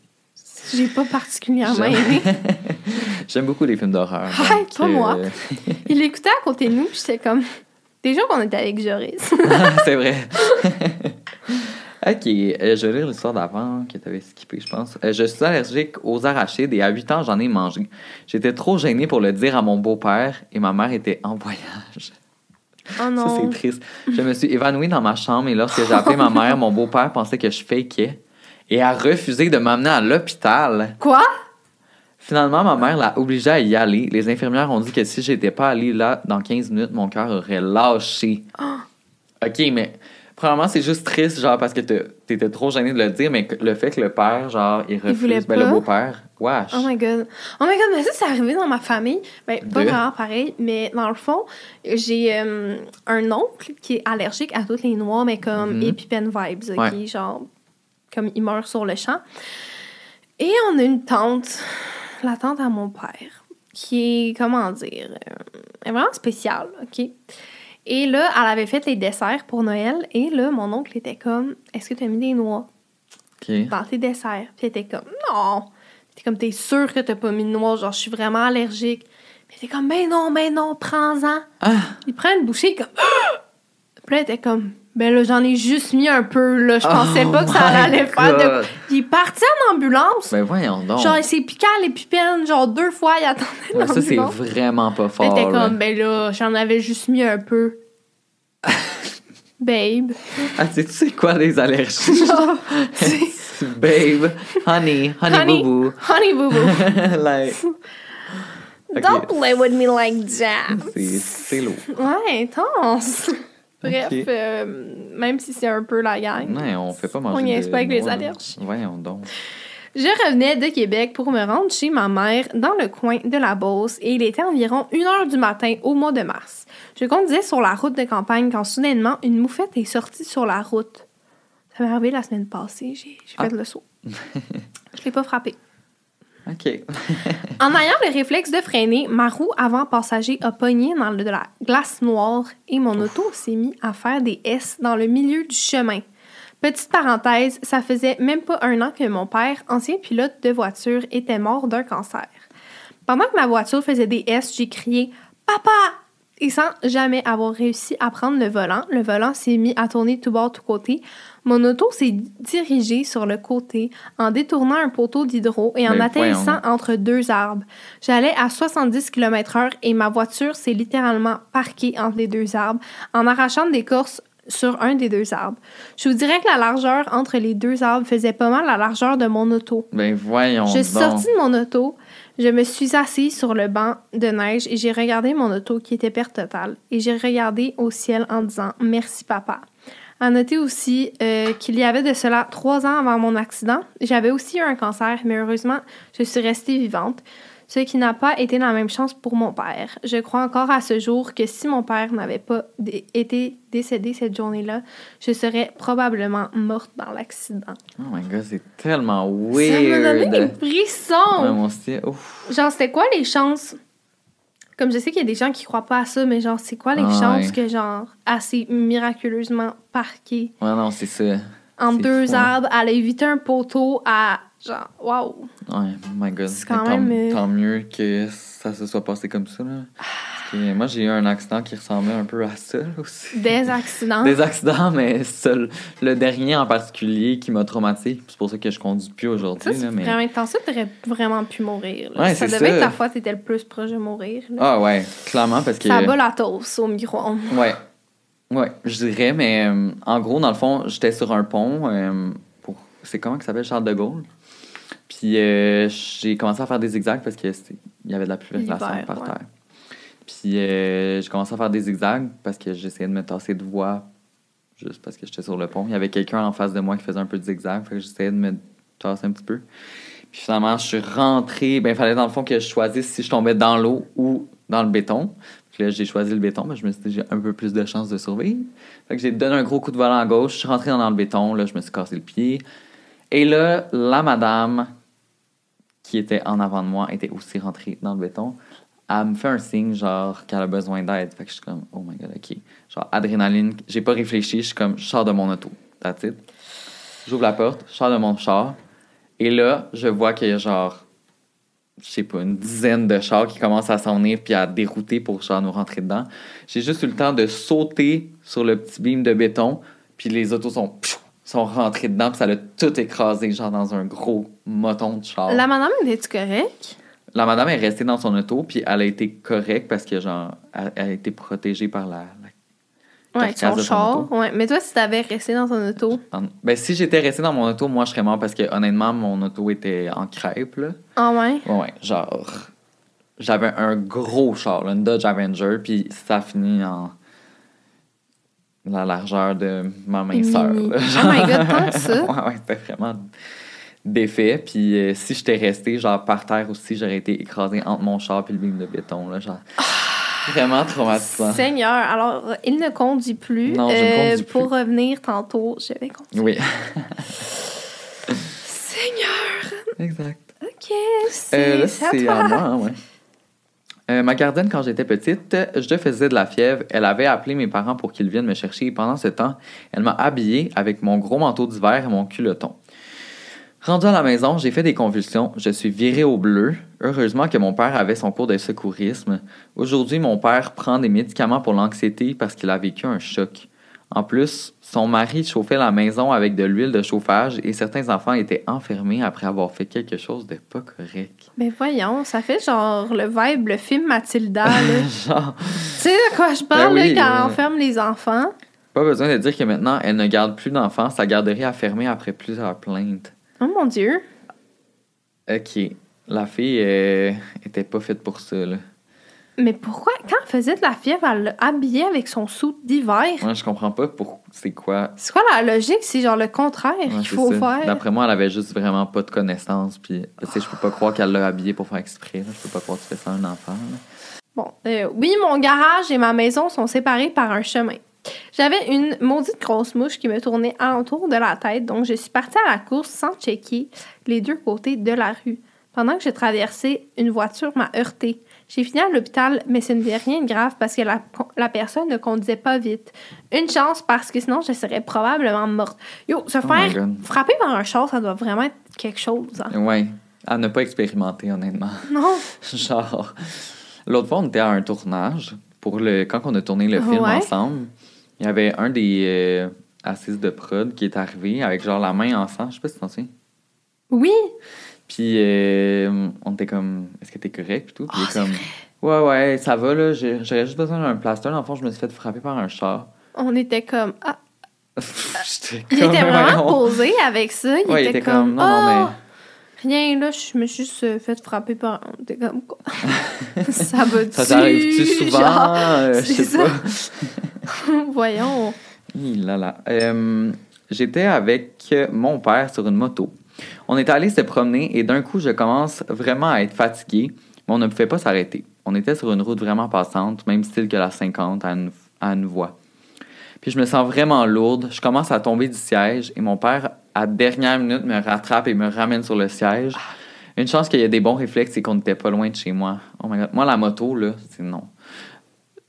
J'ai pas particulièrement aimé. J'aime beaucoup les films d'horreur. Ah, donc, pas moi. euh, Il l'écoutait à côté de nous puis j'étais comme. Déjà qu'on était avec Joris. C'est vrai. ok, euh, je vais lire l'histoire d'avant que tu avais skippé, je pense. Euh, je suis allergique aux arachides et à 8 ans, j'en ai mangé. J'étais trop gênée pour le dire à mon beau-père et ma mère était en voyage. Oh Ça, non. c'est triste. Je me suis évanouie dans ma chambre et lorsque j'ai appelé ma mère, mon beau-père pensait que je fakeais et a refusé de m'amener à l'hôpital. Quoi? Finalement, ma mère l'a obligée à y aller. Les infirmières ont dit que si j'étais pas allée là dans 15 minutes, mon cœur aurait lâché. OK, mais premièrement, c'est juste triste, genre, parce que t'étais trop gênée de le dire, mais le fait que le père, genre, il refuse, voulait ben, le beau-père, wesh. Oh my god. Oh my god, mais ça, c'est arrivé dans ma famille. Ben, pas vraiment pareil, mais dans le fond, j'ai euh, un oncle qui est allergique à toutes les noix, mais comme. EpiPen vibes, ok? Ouais. Genre, comme il meurt sur le champ. Et on a une tante, la tante à mon père, qui est, comment dire, euh, est vraiment spéciale, ok? Et là, elle avait fait les desserts pour Noël, et là, mon oncle était comme, est-ce que tu as mis des noix? Dans tes desserts. Puis elle était comme, non. T'es comme, t'es sûr que t'as pas mis de noix, genre, je suis vraiment allergique. Puis elle était comme, ben non, ben non, prends-en. Ah! Il prend une bouchée, comme, Ah! Puis là, elle était comme, ben là, j'en ai juste mis un peu, là. Je pensais Oh pas que ça allait faire de. Il est parti en ambulance. Ben voyons donc. Genre, il s'est piqué à l'épipène, genre, deux fois, il attendait Ouais, ça, c'est l'ambulance. vraiment pas Elle fort. là. comme, ben là, j'en avais juste mis un peu. Babe. Ah, tu sais- tu sais quoi, les allergies? Babe, honey, honey, Honey. boo-boo. honey boo boo. like. Don't play with me like that. c'est- c'est lourd. Ouais, intense. Bref, euh, même si c'est un peu la gang. Non, on fait pas manger On pas avec les allergies. Voyons donc. Je revenais de Québec pour me rendre chez ma mère dans le coin de la Beauce et il était environ 1 heure du matin au mois de mars. Je conduisais sur la route de campagne quand soudainement une moufette est sortie sur la route. Ça m'est arrivé la semaine passée, j'ai j'ai fait Ah. le saut. Je l'ai pas frappé. OK. En ayant le réflexe de freiner, ma roue avant passager a pogné dans le- de la glace noire et mon auto s'est mis à faire des S dans le milieu du chemin. Petite parenthèse, ça faisait même pas un an que mon père, ancien pilote de voiture, était mort d'un cancer. Pendant que ma voiture faisait des S, j'ai crié Papa! Et sans jamais avoir réussi à prendre le volant, le volant s'est mis à tourner tout bord, tout côté. Mon auto s'est dirigée sur le côté en détournant un poteau d'hydro et en Ben, atterrissant voyons. entre deux arbres. J'allais à 70 km/h et ma voiture s'est littéralement parquée entre les deux arbres en arrachant de l'écorce sur un des deux arbres. Je vous dirais que la largeur entre les deux arbres faisait pas mal la largeur de mon auto. Ben voyons Je suis donc. sortie de mon auto, je me suis assise sur le banc de neige et j'ai regardé mon auto qui était perte totale. Et j'ai regardé au ciel en disant merci papa. À noter aussi euh, qu'il y avait de cela trois ans avant mon accident. J'avais aussi eu un cancer, mais heureusement, je suis restée vivante. Ce qui n'a pas été la même chance pour mon père. Je crois encore à ce jour que si mon père n'avait pas été décédé cette journée-là, je serais probablement morte dans l'accident. Oh my god, c'est tellement Ça weird. m'a donné des frissons! Ouais. Genre, c'était quoi les chances? Comme je sais qu'il y a des gens qui croient pas à ça, mais genre, c'est quoi les Ah, chances ouais. que, genre, assez miraculeusement parqué Ouais, non, c'est ça. C'est deux fou, hein. arbres, elle a évité un poteau à, genre, waouh! Ouais, oh my god. C'est quand Mais tant, même, euh, tant mieux que ça se soit passé comme ça. Là. Parce que moi, j'ai eu un accident qui ressemblait un peu à ça aussi. Des accidents? Des accidents, mais seul, le dernier en particulier qui m'a traumatisé. C'est pour ça que je conduis plus aujourd'hui. là, mais... vraiment intense. Ça, t'aurais vraiment pu mourir. Ouais, ça devait ça. être la fois t'étais le plus proche de mourir. là. Ah ouais, clairement, parce que. Ça bat la tosse au micro-ondes. Ouais. Ouais, je dirais, mais euh, en gros, dans le fond, j'étais sur un pont euh, pour. C'est comment que ça s'appelle Charles de Gaulle? Puis euh, j'ai commencé à faire des zigzags parce qu'il y avait de la L'hiver, par ouais. terre. Puis euh, j'ai commencé à faire des zigzags parce que j'essayais de me tasser de voix juste parce que j'étais sur le pont. Il y avait quelqu'un en face de moi qui faisait un peu de zigzag, fait que j'essayais de me tasser un petit peu. Puis finalement, je suis rentré. Ben, il fallait dans le fond que je choisisse si je tombais dans l'eau ou dans le béton. Puis là, j'ai choisi le béton, mais je me suis j'ai un peu plus de chances de survivre. Fait que j'ai donné un gros coup de volant à gauche, je suis rentré dans le béton, là, je me suis cassé le pied. Et là, la madame qui était en avant de moi était aussi rentrée dans le béton. Elle me fait un signe, genre, qu'elle a besoin d'aide. Fait que je suis comme, oh my god, ok. Genre, adrénaline, j'ai pas réfléchi, je suis comme, je sors de mon auto. That's it. J'ouvre la porte, je sors de mon char. Et là, je vois qu'il y a genre, je sais pas, une dizaine de chars qui commencent à s'en venir puis à dérouter pour genre nous rentrer dedans. J'ai juste eu le temps de sauter sur le petit beam de béton, puis les autos sont, sont rentrées dedans, puis ça l'a tout écrasé, genre dans un gros moton de char. La madame, était-tu correcte? La madame est restée dans son auto, puis elle a été correcte parce que, genre, elle, elle a été protégée par la. la Ouais, son de son char. auto. Ouais. Mais toi, si t'avais resté dans ton auto? Ben, si j'étais resté dans mon auto, moi, je serais mort parce que, honnêtement, mon auto était en crêpe, là. Ah ouais? Ouais, genre. J'avais un gros char, là, une Dodge Avenger, puis ça a fini en. la largeur de ma main sœur. Oh my God, tant que ça? ouais, ouais, c'était vraiment défait. Puis euh, si j'étais resté, genre, par terre aussi, j'aurais été écrasé entre mon char et le beam de béton, là, genre. Vraiment traumatisant. Seigneur, alors, il ne conduit plus. Non, je ne Euh, conduis Pour plus. revenir tantôt, je vais conduire. Oui, Seigneur, exact. ok, c'est Euh, c'est à à moi, hein, ouais. Euh, ma gardienne, quand j'étais petite, je faisais de la fièvre. Elle avait appelé mes parents pour qu'ils viennent me chercher. Et pendant ce temps, elle m'a habillée avec mon gros manteau d'hiver et mon culotton. Rendu à la maison, j'ai fait des convulsions. Je suis viré au bleu. Heureusement que mon père avait son cours de secourisme. Aujourd'hui, mon père prend des médicaments pour l'anxiété parce qu'il a vécu un choc. En plus, son mari chauffait la maison avec de l'huile de chauffage et certains enfants étaient enfermés après avoir fait quelque chose de pas correct. Mais voyons, ça fait genre le vibe, le film Mathilda, là. Genre, tu sais de quoi je parle, Ben oui, là, quand euh, on enferme les enfants? pas besoin de dire que maintenant, elle ne garde plus d'enfants. Sa garderie a fermé après plusieurs plaintes. Oh mon Dieu. OK. La fille euh, était pas faite pour ça, là. Mais pourquoi, quand elle faisait de la fièvre, elle l'a habillée avec son sou d'hiver? Moi, je comprends pas pour c'est quoi? C'est quoi la logique? C'est genre le contraire Ouais, qu'il faut ça. faire. D'après moi, elle avait juste vraiment pas de connaissances. Puis, tu sais, je peux pas croire qu'elle l'a habillé pour faire exprès. Je peux pas croire que tu fais ça à un enfant. là. Bon, euh, oui, mon garage et ma maison sont séparés par un chemin. J'avais une maudite grosse mouche qui me tournait alentour de la tête, donc je suis partie à la course sans checker les deux côtés de la rue. Pendant que je traversais, une voiture m'a heurté. J'ai fini à l'hôpital, mais ce n'était rien de grave parce que la, la personne ne conduisait pas vite. Une chance parce que sinon je serais probablement morte. Yo, se Oh faire frapper par un char, ça doit vraiment être quelque chose. hein. Ouais. À ne pas expérimenter, honnêtement. Non? Genre, l'autre fois, on était à un tournage. Pour le, quand on a tourné le film Ouais. ensemble, il y avait un des euh, assises de prod qui est arrivé avec genre la main en sang. Je sais pas si t'en souviens. Oui! Puis euh, on était comme, est-ce que t'es correct? Puis tout? Puis il Ah, est c'est comme, ouais, ouais, ça va, là. J'aurais juste besoin d'un plaster. Dans le fond, je me suis fait frapper par un char. On était comme. Ah, J'étais Il était vraiment posé avec ça. Il Ouais, était, il était comme, comme, non, Ah, non, Rien, là, je me suis juste euh, fait frapper par. Était comme quoi? ça va mais. Ça t'arrive-tu souvent? Euh, je c'est sais ça. pas. Voyons. Hi là là. Euh, J'étais avec euh, mon père sur une moto. On était allé se promener et d'un coup, je commence vraiment à être fatigué, mais on ne pouvait pas s'arrêter. On était sur une route vraiment passante, même style que la 50 à une, à une voie. Puis je me sens vraiment lourde. Je commence à tomber du siège et mon père, à dernière minute, me rattrape et me ramène sur le siège. Une chance qu'il y a des bons réflexes et qu'on n'était pas loin de chez moi. Oh my God. Moi, la moto, là, c'est non.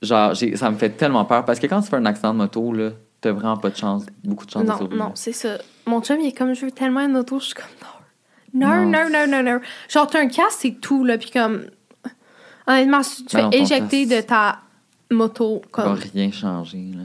Genre, ça me fait tellement peur parce que quand tu fais un accident de moto, là, t'as vraiment pas de chance, beaucoup de chance de Non, survivre. non, c'est ça. Mon chum, il est comme, je veux tellement une auto. Je suis comme, non. Non, Non. non, non, non. Genre, t'as un casque, c'est tout, là. Puis comme. Honnêtement, si tu Ben fais éjecter de ta moto, Ça va comme. rien changer, là.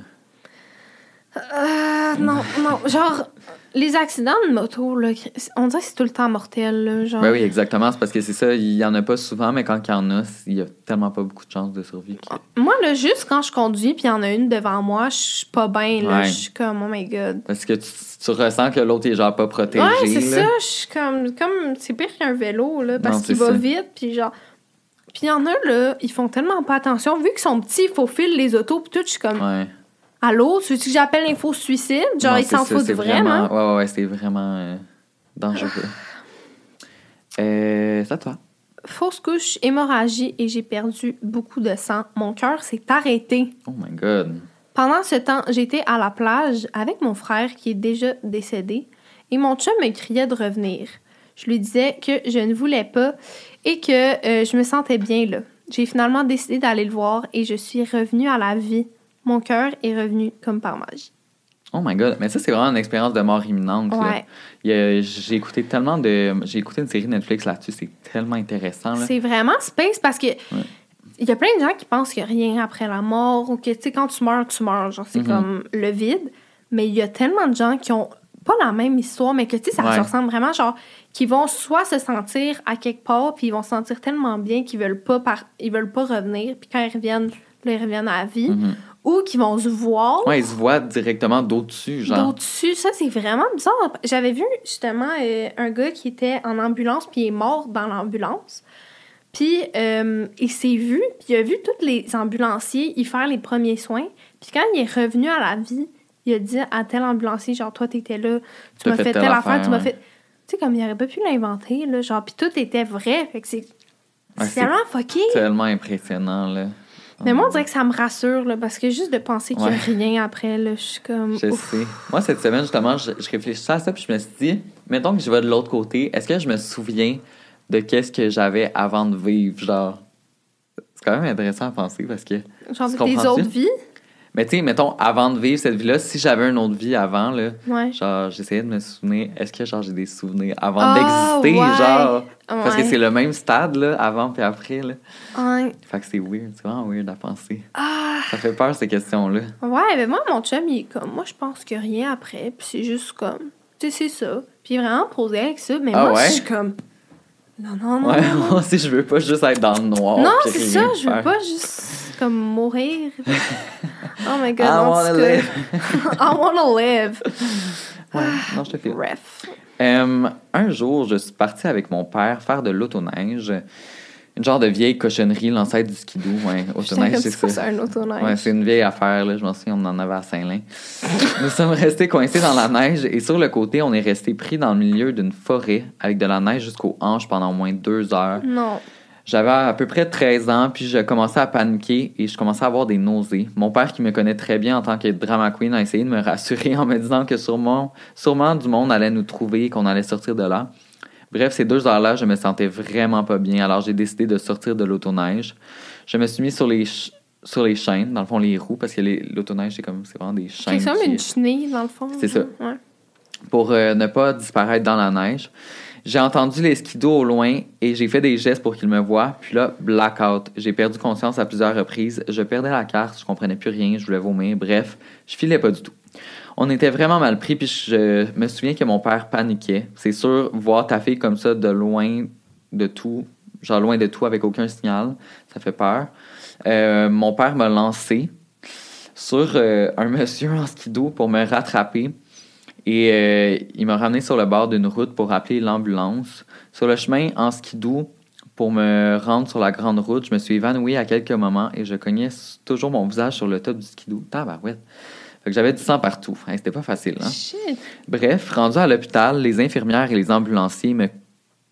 Euh, non, non. Genre, les accidents de moto, là, on dirait que c'est tout le temps mortel. Là, genre. Ben oui, exactement. C'est parce que c'est ça, il y en a pas souvent, mais quand il y en a, il y a tellement pas beaucoup de chances de survie. que- Moi, là, juste quand je conduis, puis il y en a une devant moi, je suis pas bien. là. Ouais. Je suis comme, oh my god. Parce que tu, tu ressens que l'autre est genre pas protégé. Ouais, c'est ça. Je suis comme, comme c'est pire qu'un vélo, là, parce qu'il va ça. vite, puis genre. Puis il y en a, là, ils font tellement pas attention. Vu qu'ils sont petits, il faut filer les autos, puis tout, je suis comme, Ouais. Allô, tu veux que j'appelle l'info suicide? Genre, Non, ils s'en foutent vraiment. Ouais, ouais, ouais, c'est vraiment euh, dangereux. Euh, c'est à toi. Fausse couche, hémorragie, et j'ai perdu beaucoup de sang. Mon cœur s'est arrêté. Oh my god. Pendant ce temps, j'étais à la plage avec mon frère qui est déjà décédé et mon chum me criait de revenir. Je lui disais que je ne voulais pas et que euh, je me sentais bien là. J'ai finalement décidé d'aller le voir et je suis revenue à la vie. Mon cœur est revenu comme par magie. Oh my god. Mais ça, c'est vraiment une expérience de mort imminente. Ouais. J'ai écouté tellement de. J'ai écouté une série Netflix là-dessus. C'est tellement intéressant. C'est vraiment space parce que il y a plein de gens qui pensent qu'il n'y a rien après la mort ou que tu sais quand tu meurs, tu meurs, genre c'est Mhm. comme le vide. Mais il y a tellement de gens qui ont pas la même histoire, mais que tu sais ça Ouais. se ressemble vraiment genre qui vont soit se sentir à quelque part puis ils vont se sentir tellement bien qu'ils veulent pas par... ils veulent pas revenir puis quand ils reviennent, là, ils reviennent à la vie Mhm. Ou qui vont se voir Ouais, ils se voient directement d'au-dessus, genre. D'au-dessus, ça c'est vraiment bizarre. J'avais vu justement euh, un gars qui était en ambulance puis il est mort dans l'ambulance. Puis euh, il s'est vu, puis il a vu tous les ambulanciers y faire les premiers soins. Puis quand il est revenu à la vie, il a dit à tel ambulancier genre toi t'étais là, tu m'as fait fait, telle affaire, affaire, tu m'as ouais. fait tu sais comme il aurait pas pu l'inventer là, genre puis tout était vrai, fait que c'est Ouais, c'est c'est tellement fucké. tellement impressionnant, là. Mais moi on dirait que ça me rassure là parce que juste de penser qu'il y a rien après là, je suis comme Je ouf. sais. Moi, cette semaine, justement, je, je réfléchissais à ça, puis je me suis dit, mettons que je vais de l'autre côté, est-ce que je me souviens de qu'est-ce que j'avais avant de vivre, genre? C'est quand même intéressant à penser parce que. Genre Tu de tes comprends-tu? autres vies? Mais tu sais, mettons, avant de vivre cette vie-là, si j'avais une autre vie avant, là, Ouais. genre, j'essayais de me souvenir, est-ce que, genre, j'ai des souvenirs avant Ah, d'exister, ouais. genre? Parce que c'est le même stade, là, avant puis après, là. Ouais. Fait que c'est weird, c'est vraiment weird à penser. Ah, Ça fait peur, ces questions-là. ouais, mais moi, mon chum, il est comme, moi, je pense que rien après, puis c'est juste comme, tu sais, c'est ça. Puis vraiment posé avec ça, mais Ah moi, je suis comme, non, non, non. Ouais, moi aussi, je veux pas juste être dans le noir. Non, c'est ça, je veux pas juste, comme, mourir. oh my god, I wanna live. I wanna live. Ouais, non, je te file. Bref. Euh, un jour, je suis partie avec mon père faire de l'autoneige. Une genre de vieille cochonnerie, l'ancêtre du skidoo. Ouais, autoneige, c'est ça. un autoneige. Ouais, c'est une vieille affaire, là. Je m'en souviens, on en avait à Saint-Lin. Nous sommes restés coincés dans la neige et sur le côté, on est resté pris dans le milieu d'une forêt avec de la neige jusqu'aux hanches pendant au moins deux heures. Non. J'avais à peu près 13 ans, puis je commençais à paniquer et je commençais à avoir des nausées. Mon père, qui me connaît très bien en tant que drama queen, a essayé de me rassurer en me disant que sûrement, sûrement du monde allait nous trouver et qu'on allait sortir de là. Bref, ces deux heures-là, je me sentais vraiment pas bien, alors j'ai décidé de sortir de l'autoneige. Je me suis mis sur les, sur les chaînes, dans le fond, les roues, parce que l'autoneige, c'est comme, c'est vraiment des chaînes. C'est comme qui- une chenille, dans le fond. C'est ça. Ouais. pour euh, ne pas disparaître dans la neige. J'ai entendu les skidos au loin et j'ai fait des gestes pour qu'ils me voient. Puis là, blackout. J'ai perdu conscience à plusieurs reprises. Je perdais la carte, je comprenais plus rien, je voulais vomir. Bref, je filais pas du tout. On était vraiment mal pris, puis je me souviens que mon père paniquait. C'est sûr, voir ta fille comme ça de loin de tout, genre loin de tout avec aucun signal, ça fait peur. Euh, mon père m'a lancé sur euh, un monsieur en skido pour me rattraper. Et euh, il m'a ramené sur le bord d'une route pour appeler l'ambulance. Sur le chemin en skidoo, pour me rendre sur la grande route, je me suis évanoui à quelques moments et je cognais toujours mon visage sur le top du skidoo. Tabarouette. Fait que j'avais du sang partout. Hein, C'était pas facile. Hein? Shit. Bref, rendu à l'hôpital, les infirmières et les ambulanciers me-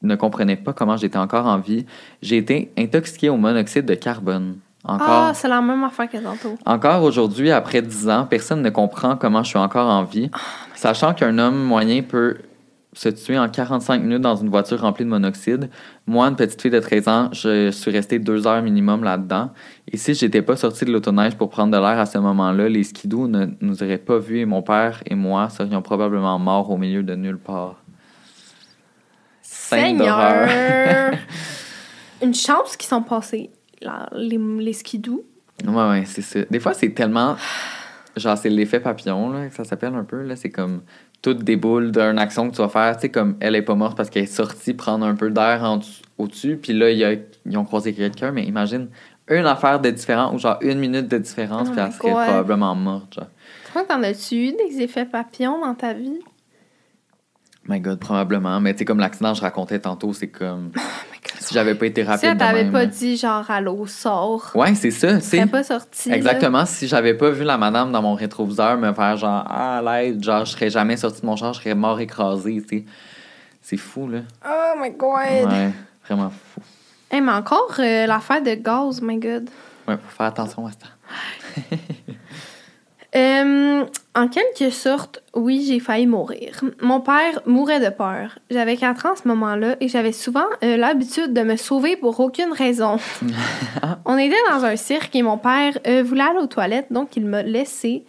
ne comprenaient pas comment j'étais encore en vie. J'ai été intoxiqué au monoxyde de carbone. Encore? Ah, c'est la même affaire que tantôt. Encore aujourd'hui, après 10 ans, personne ne comprend comment je suis encore en vie, sachant qu'un homme moyen peut se tuer en 45 minutes dans une voiture remplie de monoxyde. Moi, une petite fille de 13 ans, je suis resté deux heures minimum là-dedans. Et si j'étais pas sorti de l'autoneige pour prendre de l'air à ce moment-là, les skidoo ne nous auraient pas vus et mon père et moi serions probablement morts au milieu de nulle part. Seigneur! Une chance qu'ils sont passés, là, les, les skidoo. Ouais, ouais, c'est ça. Des fois, c'est tellement. genre, c'est l'effet papillon, là, que ça s'appelle un peu, là. C'est comme tout déboule d'une action que tu vas faire. Tu sais, comme elle est pas morte parce qu'elle est sortie prendre un peu d'air au-dessus, puis là, il y a- ils ont croisé quelqu'un, mais imagine une affaire de différent, ou genre une minute de différence, Oh puis elle serait God. probablement morte, genre. Toi, t'en as-tu eu des effets papillons dans ta vie? My God, probablement. Mais tu sais, comme l'accident que je racontais tantôt, c'est comme. si j'avais pas été Si rapide. t'avait même, pas dit genre allô, sors, Ouais, c'est ça, tu serais pas sorti. là. Exactement. Si j'avais pas vu la madame dans mon rétroviseur me faire genre, ah, à l'aide, genre, je serais jamais sorti de mon char, je serais mort écrasé, tu sais. C'est fou, là. Oh my god! Ouais, vraiment fou. Hey, mais encore euh, l'affaire de gaz, my god. Ouais, faut faire attention à ça. Euh, en quelque sorte, oui, j'ai failli mourir. Mon père mourait de peur. J'avais 4 ans à ce moment-là et j'avais souvent euh, l'habitude de me sauver pour aucune raison. On était dans un cirque et mon père euh, voulait aller aux toilettes, donc il m'a laissé.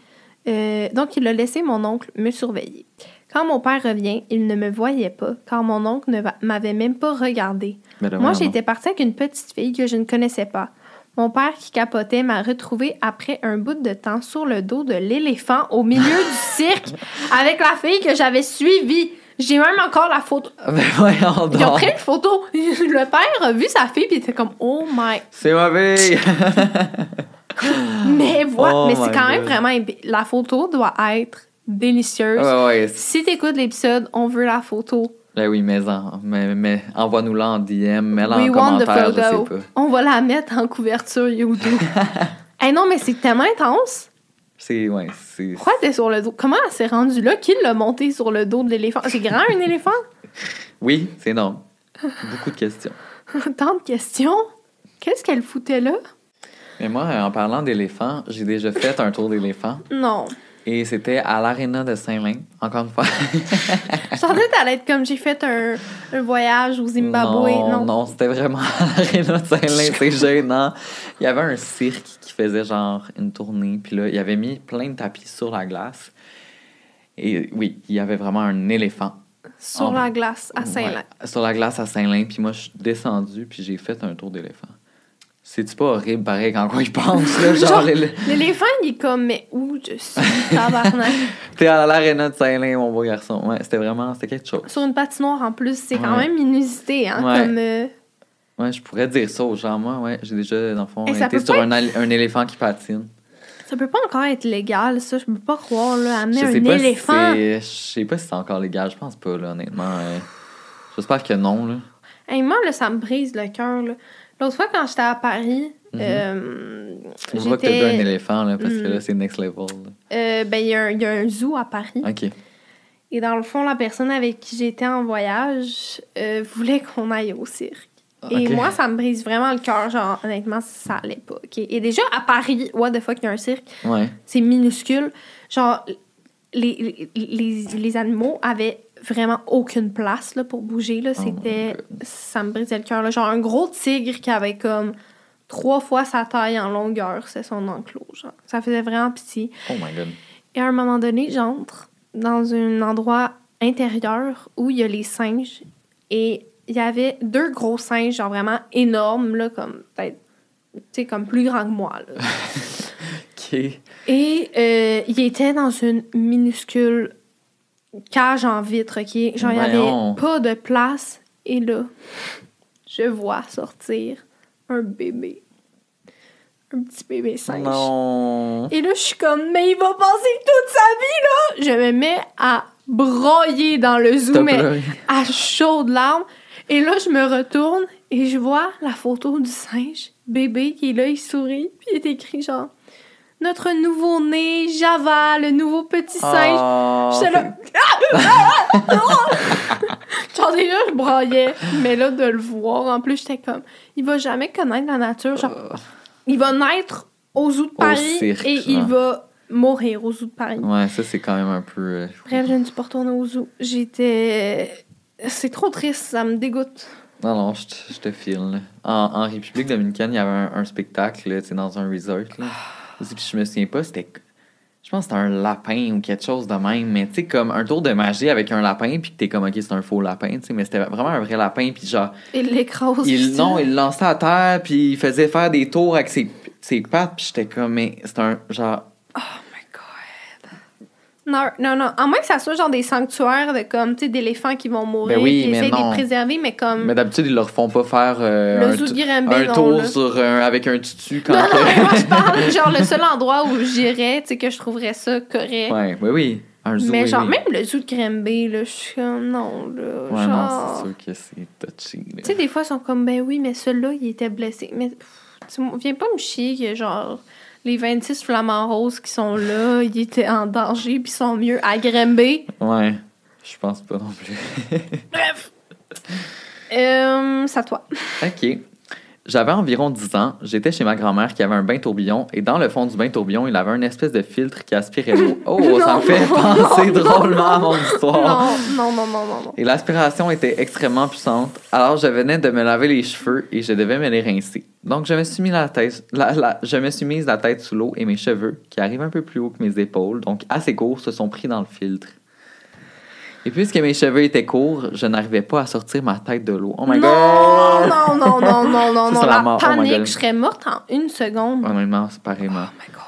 donc il a laissé mon oncle me surveiller. Quand mon père revient, il ne me voyait pas, car mon oncle ne va- m'avait même pas regardé. Moi, j'étais partie avec une petite fille que je ne connaissais pas. Mon père qui capotait m'a retrouvée après un bout de temps sur le dos de l'éléphant au milieu du cirque avec la fille que j'avais suivie. J'ai même encore la photo. donc. Ben voyons Ils ont donc. pris une photo. Le père a vu sa fille puis il était comme oh my. C'est mauvais. Mais voilà, Oh mais my c'est quand même God. vraiment épi- la photo doit être délicieuse. ouais, ouais. c'est- Si t'écoutes l'épisode, on veut la photo. Ben oui, mais, en, mais, mais envoie-nous-la en DM, mets-la en commentaire, je sais pas. On va la mettre en couverture YouTube. Eh non, mais c'est tellement intense. C'est, ouais, c'est... Pourquoi t'es sur le dos? Comment elle s'est rendue là? Qui l'a monté sur le dos de l'éléphant? C'est grand, un éléphant? Oui, c'est énorme. Beaucoup de questions. Tant de questions. Qu'est-ce qu'elle foutait là? Mais moi, en parlant d'éléphants, j'ai déjà fait un tour d'éléphant. Non. Et c'était à l'aréna de Saint-Lin, encore une fois. Je sentais que t'allais être comme j'ai fait un, un voyage au Zimbabwe. Non, Non. non, c'était vraiment à l'aréna de Saint-Lin, c'est gênant. Il y avait un cirque qui faisait genre une tournée, puis là, il avait mis plein de tapis sur la glace. Et oui, il y avait vraiment un éléphant. Sur la glace à Saint-Lin. Ouais, sur la glace à Saint-Lin, puis moi, je suis descendu, puis j'ai fait un tour d'éléphant. C'est-tu pas horrible, pareil, quand on y pense, là? Genre, Genre- l'élé- L'éléphant, il est comme, mais où je suis, tabarnak? t'es à l'aréna de Saint-Lin, mon beau garçon. Ouais, c'était vraiment, c'était quelque chose. Sur une patinoire en plus, c'est quand même inusité, hein? Ouais. Comme. euh, Ouais, je pourrais dire ça aux gens. Moi, ouais, j'ai déjà, dans le fond, été sur un, éléphant qui patine. Ça peut pas encore être légal, ça. Je peux pas croire, là, amener un si éléphant. c'est- Je sais pas si c'est encore légal. Je pense pas, là, honnêtement. euh, J'espère que non, là. Hey, moi, là, ça me brise le cœur, là. L'autre fois, quand j'étais à Paris, Mhm. euh, On voit que t'as un éléphant, là, parce que Mm. là, c'est next level. euh, ben, il y, a un- il y a un zoo à Paris. OK. Et dans le fond, la personne avec qui j'étais en voyage euh, voulait qu'on aille au cirque. Et Ok. moi, ça me brise vraiment le cœur. Genre, honnêtement, ça allait pas. ok? Et déjà, à Paris, what the fuck, il y a un cirque. Ouais. C'est minuscule. Genre, les, les, les, les animaux avaient vraiment aucune place là, pour bouger. Là. Oh C'était... Ça me brisait le cœur. Genre, un gros tigre qui avait comme trois fois sa taille en longueur, c'est son enclos. Genre. Ça faisait vraiment pitié. Oh my god. Et à un moment donné, j'entre dans un endroit intérieur où il y a les singes. Et il y avait deux gros singes, genre vraiment énormes, là, comme peut-être, tu sais, comme plus grands que moi. Là. Et euh, il était dans une minuscule cage en vitre, OK? Genre, il n'y Voyons. avait pas de place. Et là, je vois sortir un bébé. Un petit bébé singe. Non. Et là, je suis comme, mais il va passer toute sa vie, là! Je me mets à broyer dans le zoo, T'as mais pleuré. à chaudes larmes. Et là, je me retourne et je vois la photo du singe, bébé, qui est là, il sourit, puis il est écrit genre, notre nouveau-né, Java, le nouveau petit singe. Oh, J'étais là. Genre, déjà, je broyais. Mais là, de le voir, en plus, j'étais comme, il va jamais connaître la nature. Genre, il va naître au zoo de Paris cirque, et il va mourir au zoo de Paris. Ouais, ça, c'est quand même un peu... euh, Bref, je ne suis pas retournée au zoo. J'étais. C'est trop triste, ça me dégoûte. Non, non, je te, je te file. En, en République dominicaine, il y avait un, un spectacle, sais, dans un resort. Là. Puis je me souviens pas, c'était. Je pense que c'était un lapin ou quelque chose de même, mais tu sais, comme un tour de magie avec un lapin, puis que t'es comme, ok, c'est un faux lapin, tu sais, mais c'était vraiment un vrai lapin, puis genre, Il l'écrase. il, non, il le lançait à terre, puis il faisait faire des tours avec ses, ses pattes, puis j'étais comme, mais c'est un genre. Oh. Non, non, non. À moins que ça soit genre des sanctuaires de comme, tu sais, d'éléphants qui vont mourir, Ben oui, qui mais essayent de les préserver, mais comme. Mais d'habitude, ils leur font pas faire euh, Le un, zoo de un tour là. sur un- avec un tutu quand Non, non, que- moi, je parle, genre, le seul endroit où j'irais, tu sais, que je trouverais ça correct. Ouais, oui, oui. Un zoo, mais oui, genre, oui. même le zoo de Granby, là, je suis comme, non, là. Ouais, genre. non, c'est sûr que c'est touchy. là. Tu sais, des fois, ils sont comme, ben oui, mais celui-là, il était blessé. Mais pff, viens pas me chier que, genre, les 26 flamants roses qui sont là, ils étaient en danger, puis ils sont mieux à. Ouais, je pense pas non plus. Bref. Euh, c'est à toi. OK. J'avais environ 10 ans. J'étais chez ma grand-mère qui avait un bain tourbillon et dans le fond du bain tourbillon, il avait un espèce de filtre qui aspirait l'eau. Oh, ça me fait penser drôlement à mon histoire. Non, non, non, non, non, non. Et l'aspiration était extrêmement puissante. Alors, je venais de me laver les cheveux et je devais me les rincer. Donc, je me suis mis la tête, la- la- je me suis mise la tête sous l'eau et mes cheveux, qui arrivent un peu plus haut que mes épaules, donc assez courts, se sont pris dans le filtre. Et puisque mes cheveux étaient courts, je n'arrivais pas à sortir ma tête de l'eau. Oh my non, god! non, non, non, non, non, non. la La. Oh my panique, God. je serais morte en une seconde. Honnêtement, c'est pareillement. Oh my god.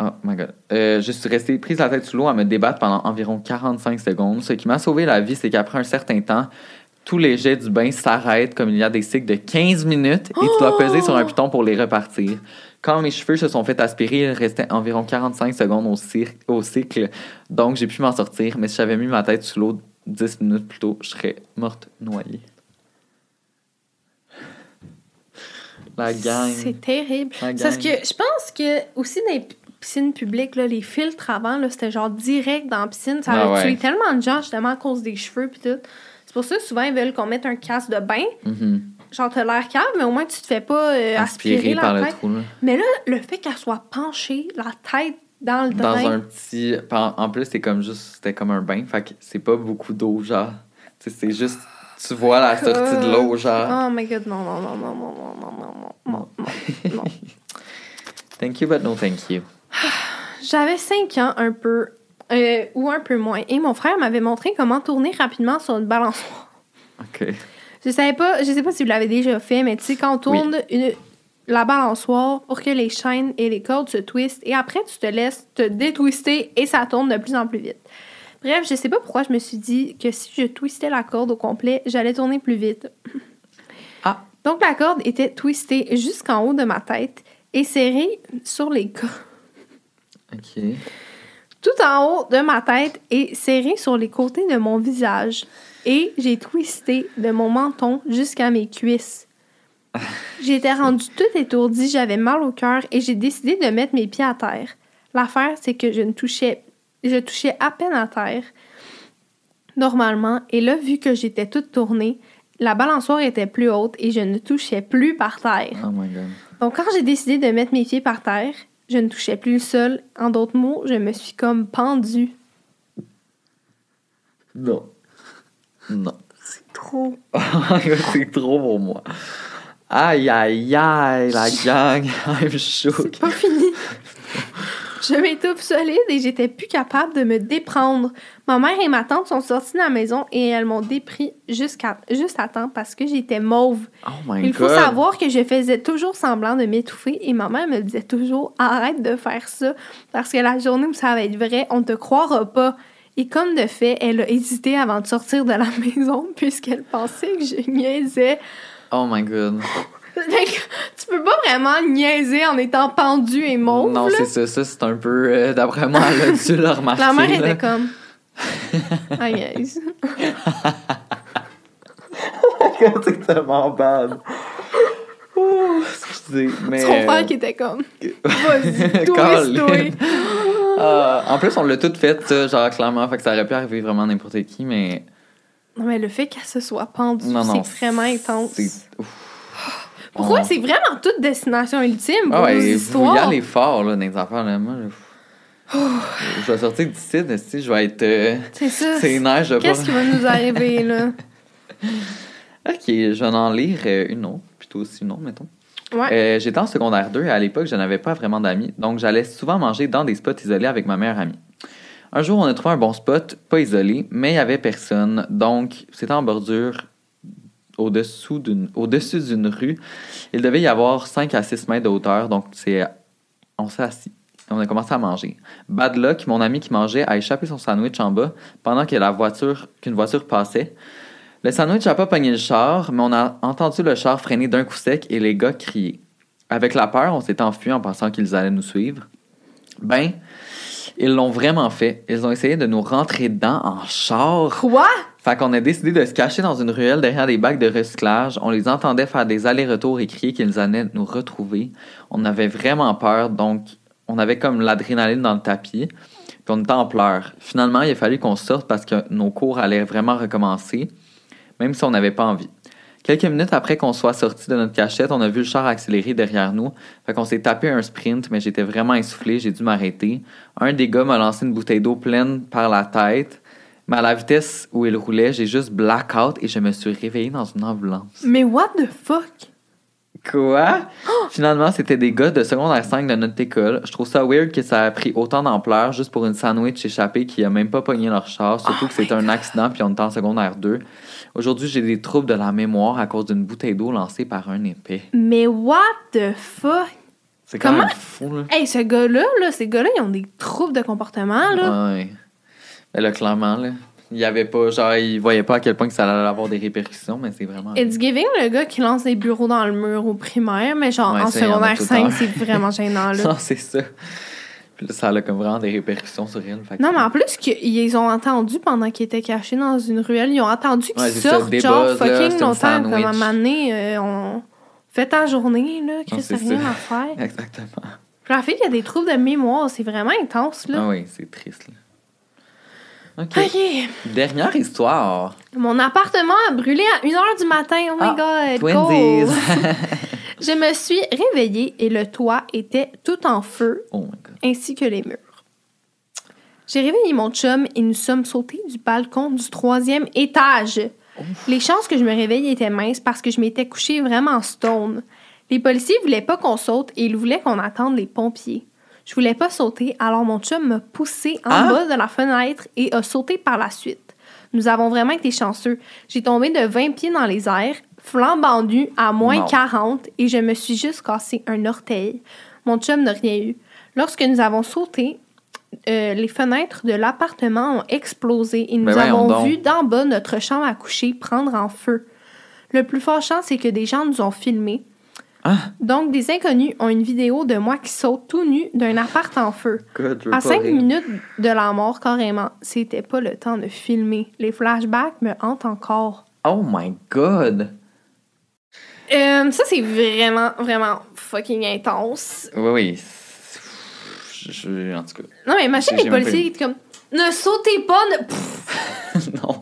Oh my god. Euh, je suis restée prise la tête sous l'eau à me débattre pendant environ 45 secondes. Ce qui m'a sauvé la vie, c'est qu'après un certain temps, tous les jets du bain s'arrêtent comme il y a des cycles de 15 minutes et tu dois peser sur un piton pour les repartir. Quand mes cheveux se sont fait aspirer, il restait environ 45 secondes au, cir- au cycle, donc j'ai pu m'en sortir. Mais si j'avais mis ma tête sous l'eau 10 minutes plus tôt, je serais morte noyée. La gang. C'est terrible. La C'est Parce gang. que je pense que aussi dans les piscines publiques, là, les filtres avant, c'était genre direct dans la piscine. Ça Ah a ouais. tué tellement de gens justement à cause des cheveux puis tout. C'est pour ça que souvent ils veulent qu'on mette un casque de bain. Mhm. Genre t'as l'air calme, mais au moins tu te fais pas euh, aspirer, Aspiré la par le tête. trou. là. Mais là, le fait qu'elle soit penchée, la tête dans le dans drain. un petit en plus c'est comme juste c'était comme un bain fait que c'est pas beaucoup d'eau genre Tu sais, c'est juste tu vois la sortie de l'eau genre Oh my god, non, non, non, non, non, non, non, non, non, non, non, non. thank you but no thank you J'avais 5 ans, un peu, euh, ou un peu moins, et mon frère m'avait montré comment tourner rapidement sur une balançoire. ok Je savais pas, je sais pas si vous l'avez déjà fait, mais tu sais, quand on tourne une- la balançoire pour que les chaînes et les cordes se twistent, et après, tu te laisses te détwister et ça tourne de plus en plus vite. Bref, je sais pas pourquoi je me suis dit que si je twistais la corde au complet, j'allais tourner plus vite. Ah. Donc, la corde était twistée jusqu'en haut de ma tête et serrée sur les cordes. ok tout en haut de ma tête et serré sur les côtés de mon visage. Et j'ai twisté de mon menton jusqu'à mes cuisses. J'étais rendue toute étourdie, j'avais mal au cœur et j'ai décidé de mettre mes pieds à terre. L'affaire, c'est que je ne touchais, je touchais à peine à terre normalement. Et là, vu que j'étais toute tournée, la balançoire était plus haute et je ne touchais plus par terre. oh my god Donc, quand j'ai décidé de mettre mes pieds par terre, je ne touchais plus le sol. En d'autres mots, je me suis comme pendue. non non Trop. my god c'est trop pour moi aïe aïe aïe la gang I'm shook C'est pas fini. Je m'étouffe solide et j'étais plus capable de me déprendre. Ma mère et ma tante sont sorties de la maison et elles m'ont dépris jusqu'à juste à temps parce que j'étais mauve. oh my Il faut god savoir que je faisais toujours semblant de m'étouffer et ma mère me disait toujours arrête de faire ça parce que la journée où ça va être vrai, on te croira pas. Et comme de fait, elle a hésité avant de sortir de la maison puisqu'elle pensait que je niaisais. oh my god Fait que tu peux pas vraiment niaiser en étant pendu et mauve. non c'est ça ça c'est un peu euh, d'après moi elle a dû le remarquer La mère était comme. Ah, yes. c'est tellement bad. Ouh, excusez, mais... Son frère qui était comme. Vas-y. Ah, en plus, on l'a tout fait, ça, genre, clairement, fait que ça aurait pu arriver vraiment à n'importe qui, mais... Non, mais le fait qu'elle se soit pendue, c'est vraiment intense. Pourquoi On- c'est vraiment toute destination ultime pour Ah ouais, nos vous y histoires? allez fort, là, dans les affaires, là. Moi, je... je vais sortir d'ici, si je vais être... euh, C'est ça. C'est neige, Qu'est-ce qui va nous arriver, là? Ok, je vais en lire euh, une autre, plutôt mettons. Ouais. Euh, J'étais en secondaire 2 et à l'époque, je n'avais pas vraiment d'amis, donc j'allais souvent manger dans des spots isolés avec ma meilleure amie. Un jour, on a trouvé un bon spot, pas isolé, mais il n'y avait personne, donc c'était en bordure au-dessous d'une au-dessus d'une rue. Il devait y avoir 5 à 6 mètres de hauteur, donc c'est on s'est assis. On a commencé à manger. Bad luck, mon ami qui mangeait, a échappé son sandwich en bas pendant que la voiture, qu'une voiture passait. Le sandwich n'a pas pogné le char, mais on a entendu le char freiner d'un coup sec et les gars crier. Avec la peur, on s'est enfui en pensant qu'ils allaient nous suivre. Ben, ils l'ont vraiment fait. Ils ont essayé de nous rentrer dedans en char. Quoi? Fait qu'on a décidé de se cacher dans une ruelle derrière des bacs de recyclage. On les entendait faire des allers-retours et crier qu'ils allaient nous retrouver. On avait vraiment peur, donc on avait comme l'adrénaline dans le tapis. Puis on était en pleurs. Finalement, il a fallu qu'on sorte parce que nos cours allaient vraiment recommencer, même si on n'avait pas envie. Quelques minutes après qu'on soit sorti de notre cachette, on a vu le char accélérer derrière nous. Fait qu'on s'est tapé un sprint, mais j'étais vraiment essoufflé, j'ai dû m'arrêter. Un des gars m'a lancé une bouteille d'eau pleine par la tête. Mais à la vitesse où il roulait, j'ai juste blackout et je me suis réveillé dans une ambulance. Mais what the fuck? Quoi? Finalement, c'était des gars de secondaire 5 de notre école. Je trouve ça weird que ça a pris autant d'ampleur juste pour une sandwich échappée qui a même pas pogné leur char, surtout Oh que c'était un accident puis on était en secondaire 2. Aujourd'hui, j'ai des troubles de la mémoire à cause d'une bouteille d'eau lancée par un épée. Mais what the fuck? C'est quand Comment? même fou, là. Hey, ce gars-là, là, ces gars-là, ils ont des troubles de comportement, là. Ouais. Mais là, clairement, là, il y avait pas, genre, il voyait pas à quel point que ça allait avoir des répercussions, mais c'est vraiment. It's giving le gars qui lance des bureaux dans le mur au primaire, mais genre Ouais, en ça, il y en a secondaire tout le 5, temps. c'est vraiment gênant, là. Non, c'est ça. Puis là, ça a comme vraiment des répercussions sur elle. fait que- Non, mais en plus, qu'ils ils ont entendu pendant qu'ils étaient cachés dans une ruelle, ils ont attendu qu'ils Ouais, sortent, genre, buzz, là, fucking une longtemps. Comme à un moment donné, euh, on fait ta journée, là, Chris, t'as rien ça. à faire. Exactement. Puis la fille qui a des troubles de mémoire, c'est vraiment intense, là. Ah oui, c'est triste. Là. OK. Dernière histoire. Mon appartement a brûlé à 1h du matin. Oh my Ah, god. Twinsies. Je me suis réveillée et le toit était tout en feu, oh my god. ainsi que les murs. J'ai réveillé mon chum et nous sommes sautés du balcon du troisième étage. Les chances que je me réveille étaient minces parce que je m'étais couchée vraiment stone. Les policiers voulaient pas qu'on saute et ils voulaient qu'on attende les pompiers. Je voulais pas sauter, alors mon chum m'a poussé en Ah! bas de la fenêtre et a sauté par la suite. Nous avons vraiment été chanceux. J'ai tombé de 20 pieds dans les airs, flambant nu à moins Non. 40 et je me suis juste cassé un orteil. Mon chum n'a rien eu. Lorsque nous avons sauté, euh, les fenêtres de l'appartement ont explosé et nous Ben avons donc. vu d'en bas notre chambre à coucher prendre en feu. Le plus fâchant, c'est que des gens nous ont filmés. Ah, Donc, des inconnus ont une vidéo de moi qui saute tout nu d'un appart en feu. God, À cinq rire. minutes de la mort, carrément, c'était pas le temps de filmer. Les flashbacks me hantent encore. Oh my god. Euh, ça, c'est vraiment, vraiment fucking intense. Oui, oui. Je, je- en tout cas. Non, mais imagine les policiers qui comme Ne sautez pas, ne... Non.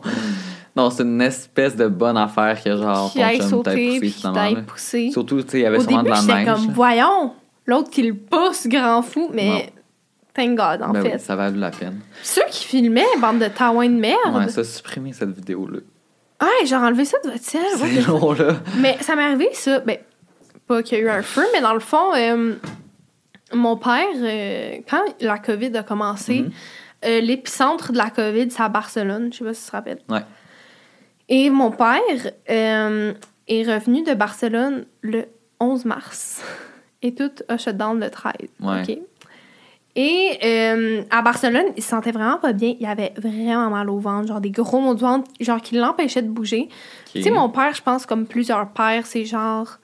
Non, c'est une espèce de bonne affaire que genre qui aille sauter, puis qui pousser. Surtout, tu sais, il y avait Au sûrement début, de la neige. comme. Voyons, l'autre qui le pousse, grand fou, mais thank God, en Ben fait. oui, ça valait la peine. Ceux qui filmaient, bande de taouins de merde. Ouais, ça, supprimer cette vidéo-là. Ouais, j'ai enlevé ça de votre ciel. what C'est the long, là. Mais ça m'est arrivé, ça. Ben, pas qu'il y a eu un feu, mais dans le fond, euh, mon père, euh, quand la COVID a commencé, Mhm. euh, l'épicentre de la COVID, c'est à Barcelone. Je sais pas si tu te rappelles. Ouais. Et mon père euh, est revenu de Barcelone le 11 mars. Et tout a shut down le 13. Ouais. OK? Et euh, à Barcelone, il se sentait vraiment pas bien. Il avait vraiment mal au ventre, genre des gros maux de ventre, genre qui l'empêchaient de bouger. Tu sais, mon père, je pense, comme plusieurs pères, c'est genre.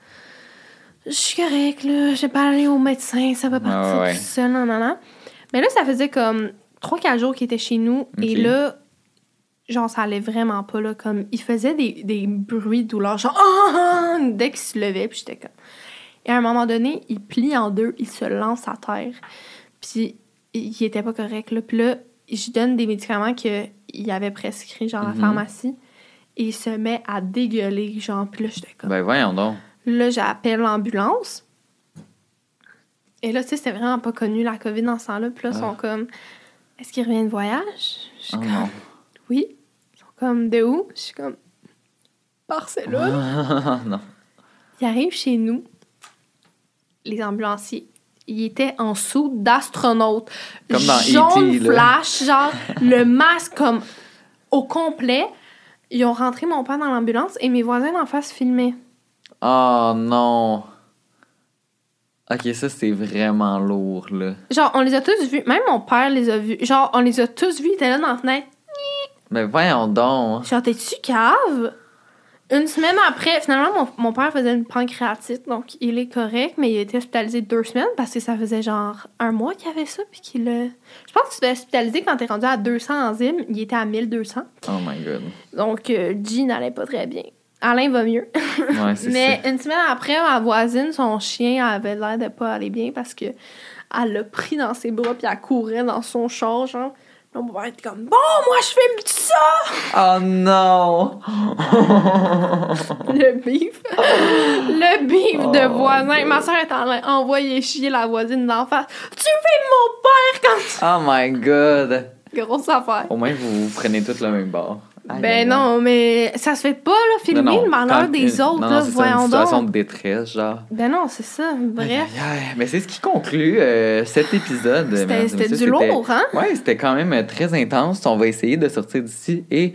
Je suis correct, là. Je vais pas aller au médecin, ça va partir Ouais, ouais. tout seul, non, non, non. Mais là, ça faisait comme 3-4 jours qu'il était chez nous. Et là, genre, ça allait vraiment pas, là. Comme, il faisait des, des bruits de douleur, genre, Ah, ah, dès qu'il se levait, puis j'étais comme. Et à un moment donné, il plie en deux, il se lance à terre. Puis, il était pas correct, là. Puis là, je donne des médicaments qu'il avait prescrits, genre, à la Mhm. pharmacie. Et il se met à dégueuler, genre, puis là, j'étais comme. Ben voyons donc. Là, j'appelle l'ambulance. Et là, tu sais, c'était vraiment pas connu la COVID dans ce temps-là. Puis là, ils sont Ah. comme, est-ce qu'il revient de voyage? Je suis Oh comme, non. oui. Comme, de où? Je suis comme, Barcelone. non. Il arrive chez nous, les ambulanciers. Il était en sous d'astronaute. Comme dans Jaune E.T., là. flash, genre, le masque comme au complet. Ils ont rentré mon père dans l'ambulance et mes voisins d'en face filmaient. Oh non. Ok, ça, c'est vraiment lourd, là. Genre, on les a tous vus. Même mon père les a vus. Genre, on les a tous vus. Il était là dans la fenêtre. Mais voyons donc. Genre, t'es-tu cave? Une semaine après, finalement, mon, mon père faisait une pancréatite, donc il est correct, mais il a été hospitalisé deux semaines parce que ça faisait genre un mois qu'il avait ça, puis qu'il a... Je pense que tu fais hospitaliser quand t'es rendu à 200 enzymes, il était à 1200. Oh my god. Donc, euh, G n'allait pas très bien. Alain va mieux. Ouais, c'est Mais ça. une semaine après, ma voisine, son chien avait l'air de pas aller bien parce que elle l'a pris dans ses bras puis elle courait dans son char, genre. Là, mon père était comme Bon, moi je filme ça! Oh non! Le bif. Le bif de Oh, voisin. Ma soeur est en train d'envoyer chier la voisine d'en face. Tu filmes mon père quand Oh my god! Grosse affaire. Au moins, vous, vous prenez tous le même bord. Aïe, Ben aïe. non, mais ça se fait pas, là, filmer Non, non, le malheur quand des autres, non, là, voyons une situation donc. de détresse, genre. Ben non, c'est ça. Bref. Aïe, aïe, aïe. Mais c'est ce qui conclut euh, cet épisode. C'était- du lourd, hein? Ouais, c'était quand même euh, très intense. On va essayer de sortir d'ici et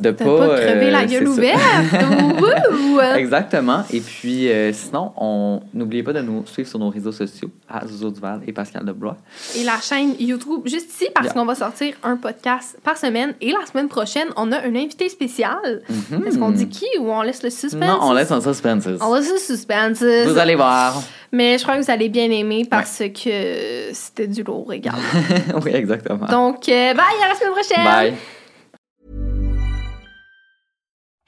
de pas. pas crevé euh, la c'est gueule ouverte. Exactement. Et puis, euh, sinon, on n'oubliez pas de nous suivre sur nos réseaux sociaux, à Duval et Pascal Deblois. Et la chaîne YouTube, juste ici, parce Yeah. qu'on va sortir un podcast par semaine. Et la semaine prochaine, on a un invité spécial. Mhm. Est-ce qu'on dit qui ou on laisse le suspense? Non, on laisse en suspense. On laisse le suspense. Vous allez voir. Mais je crois que vous allez bien aimer parce que c'était du lourd également. oui, exactement. Donc, euh, bye, à la semaine prochaine! Bye.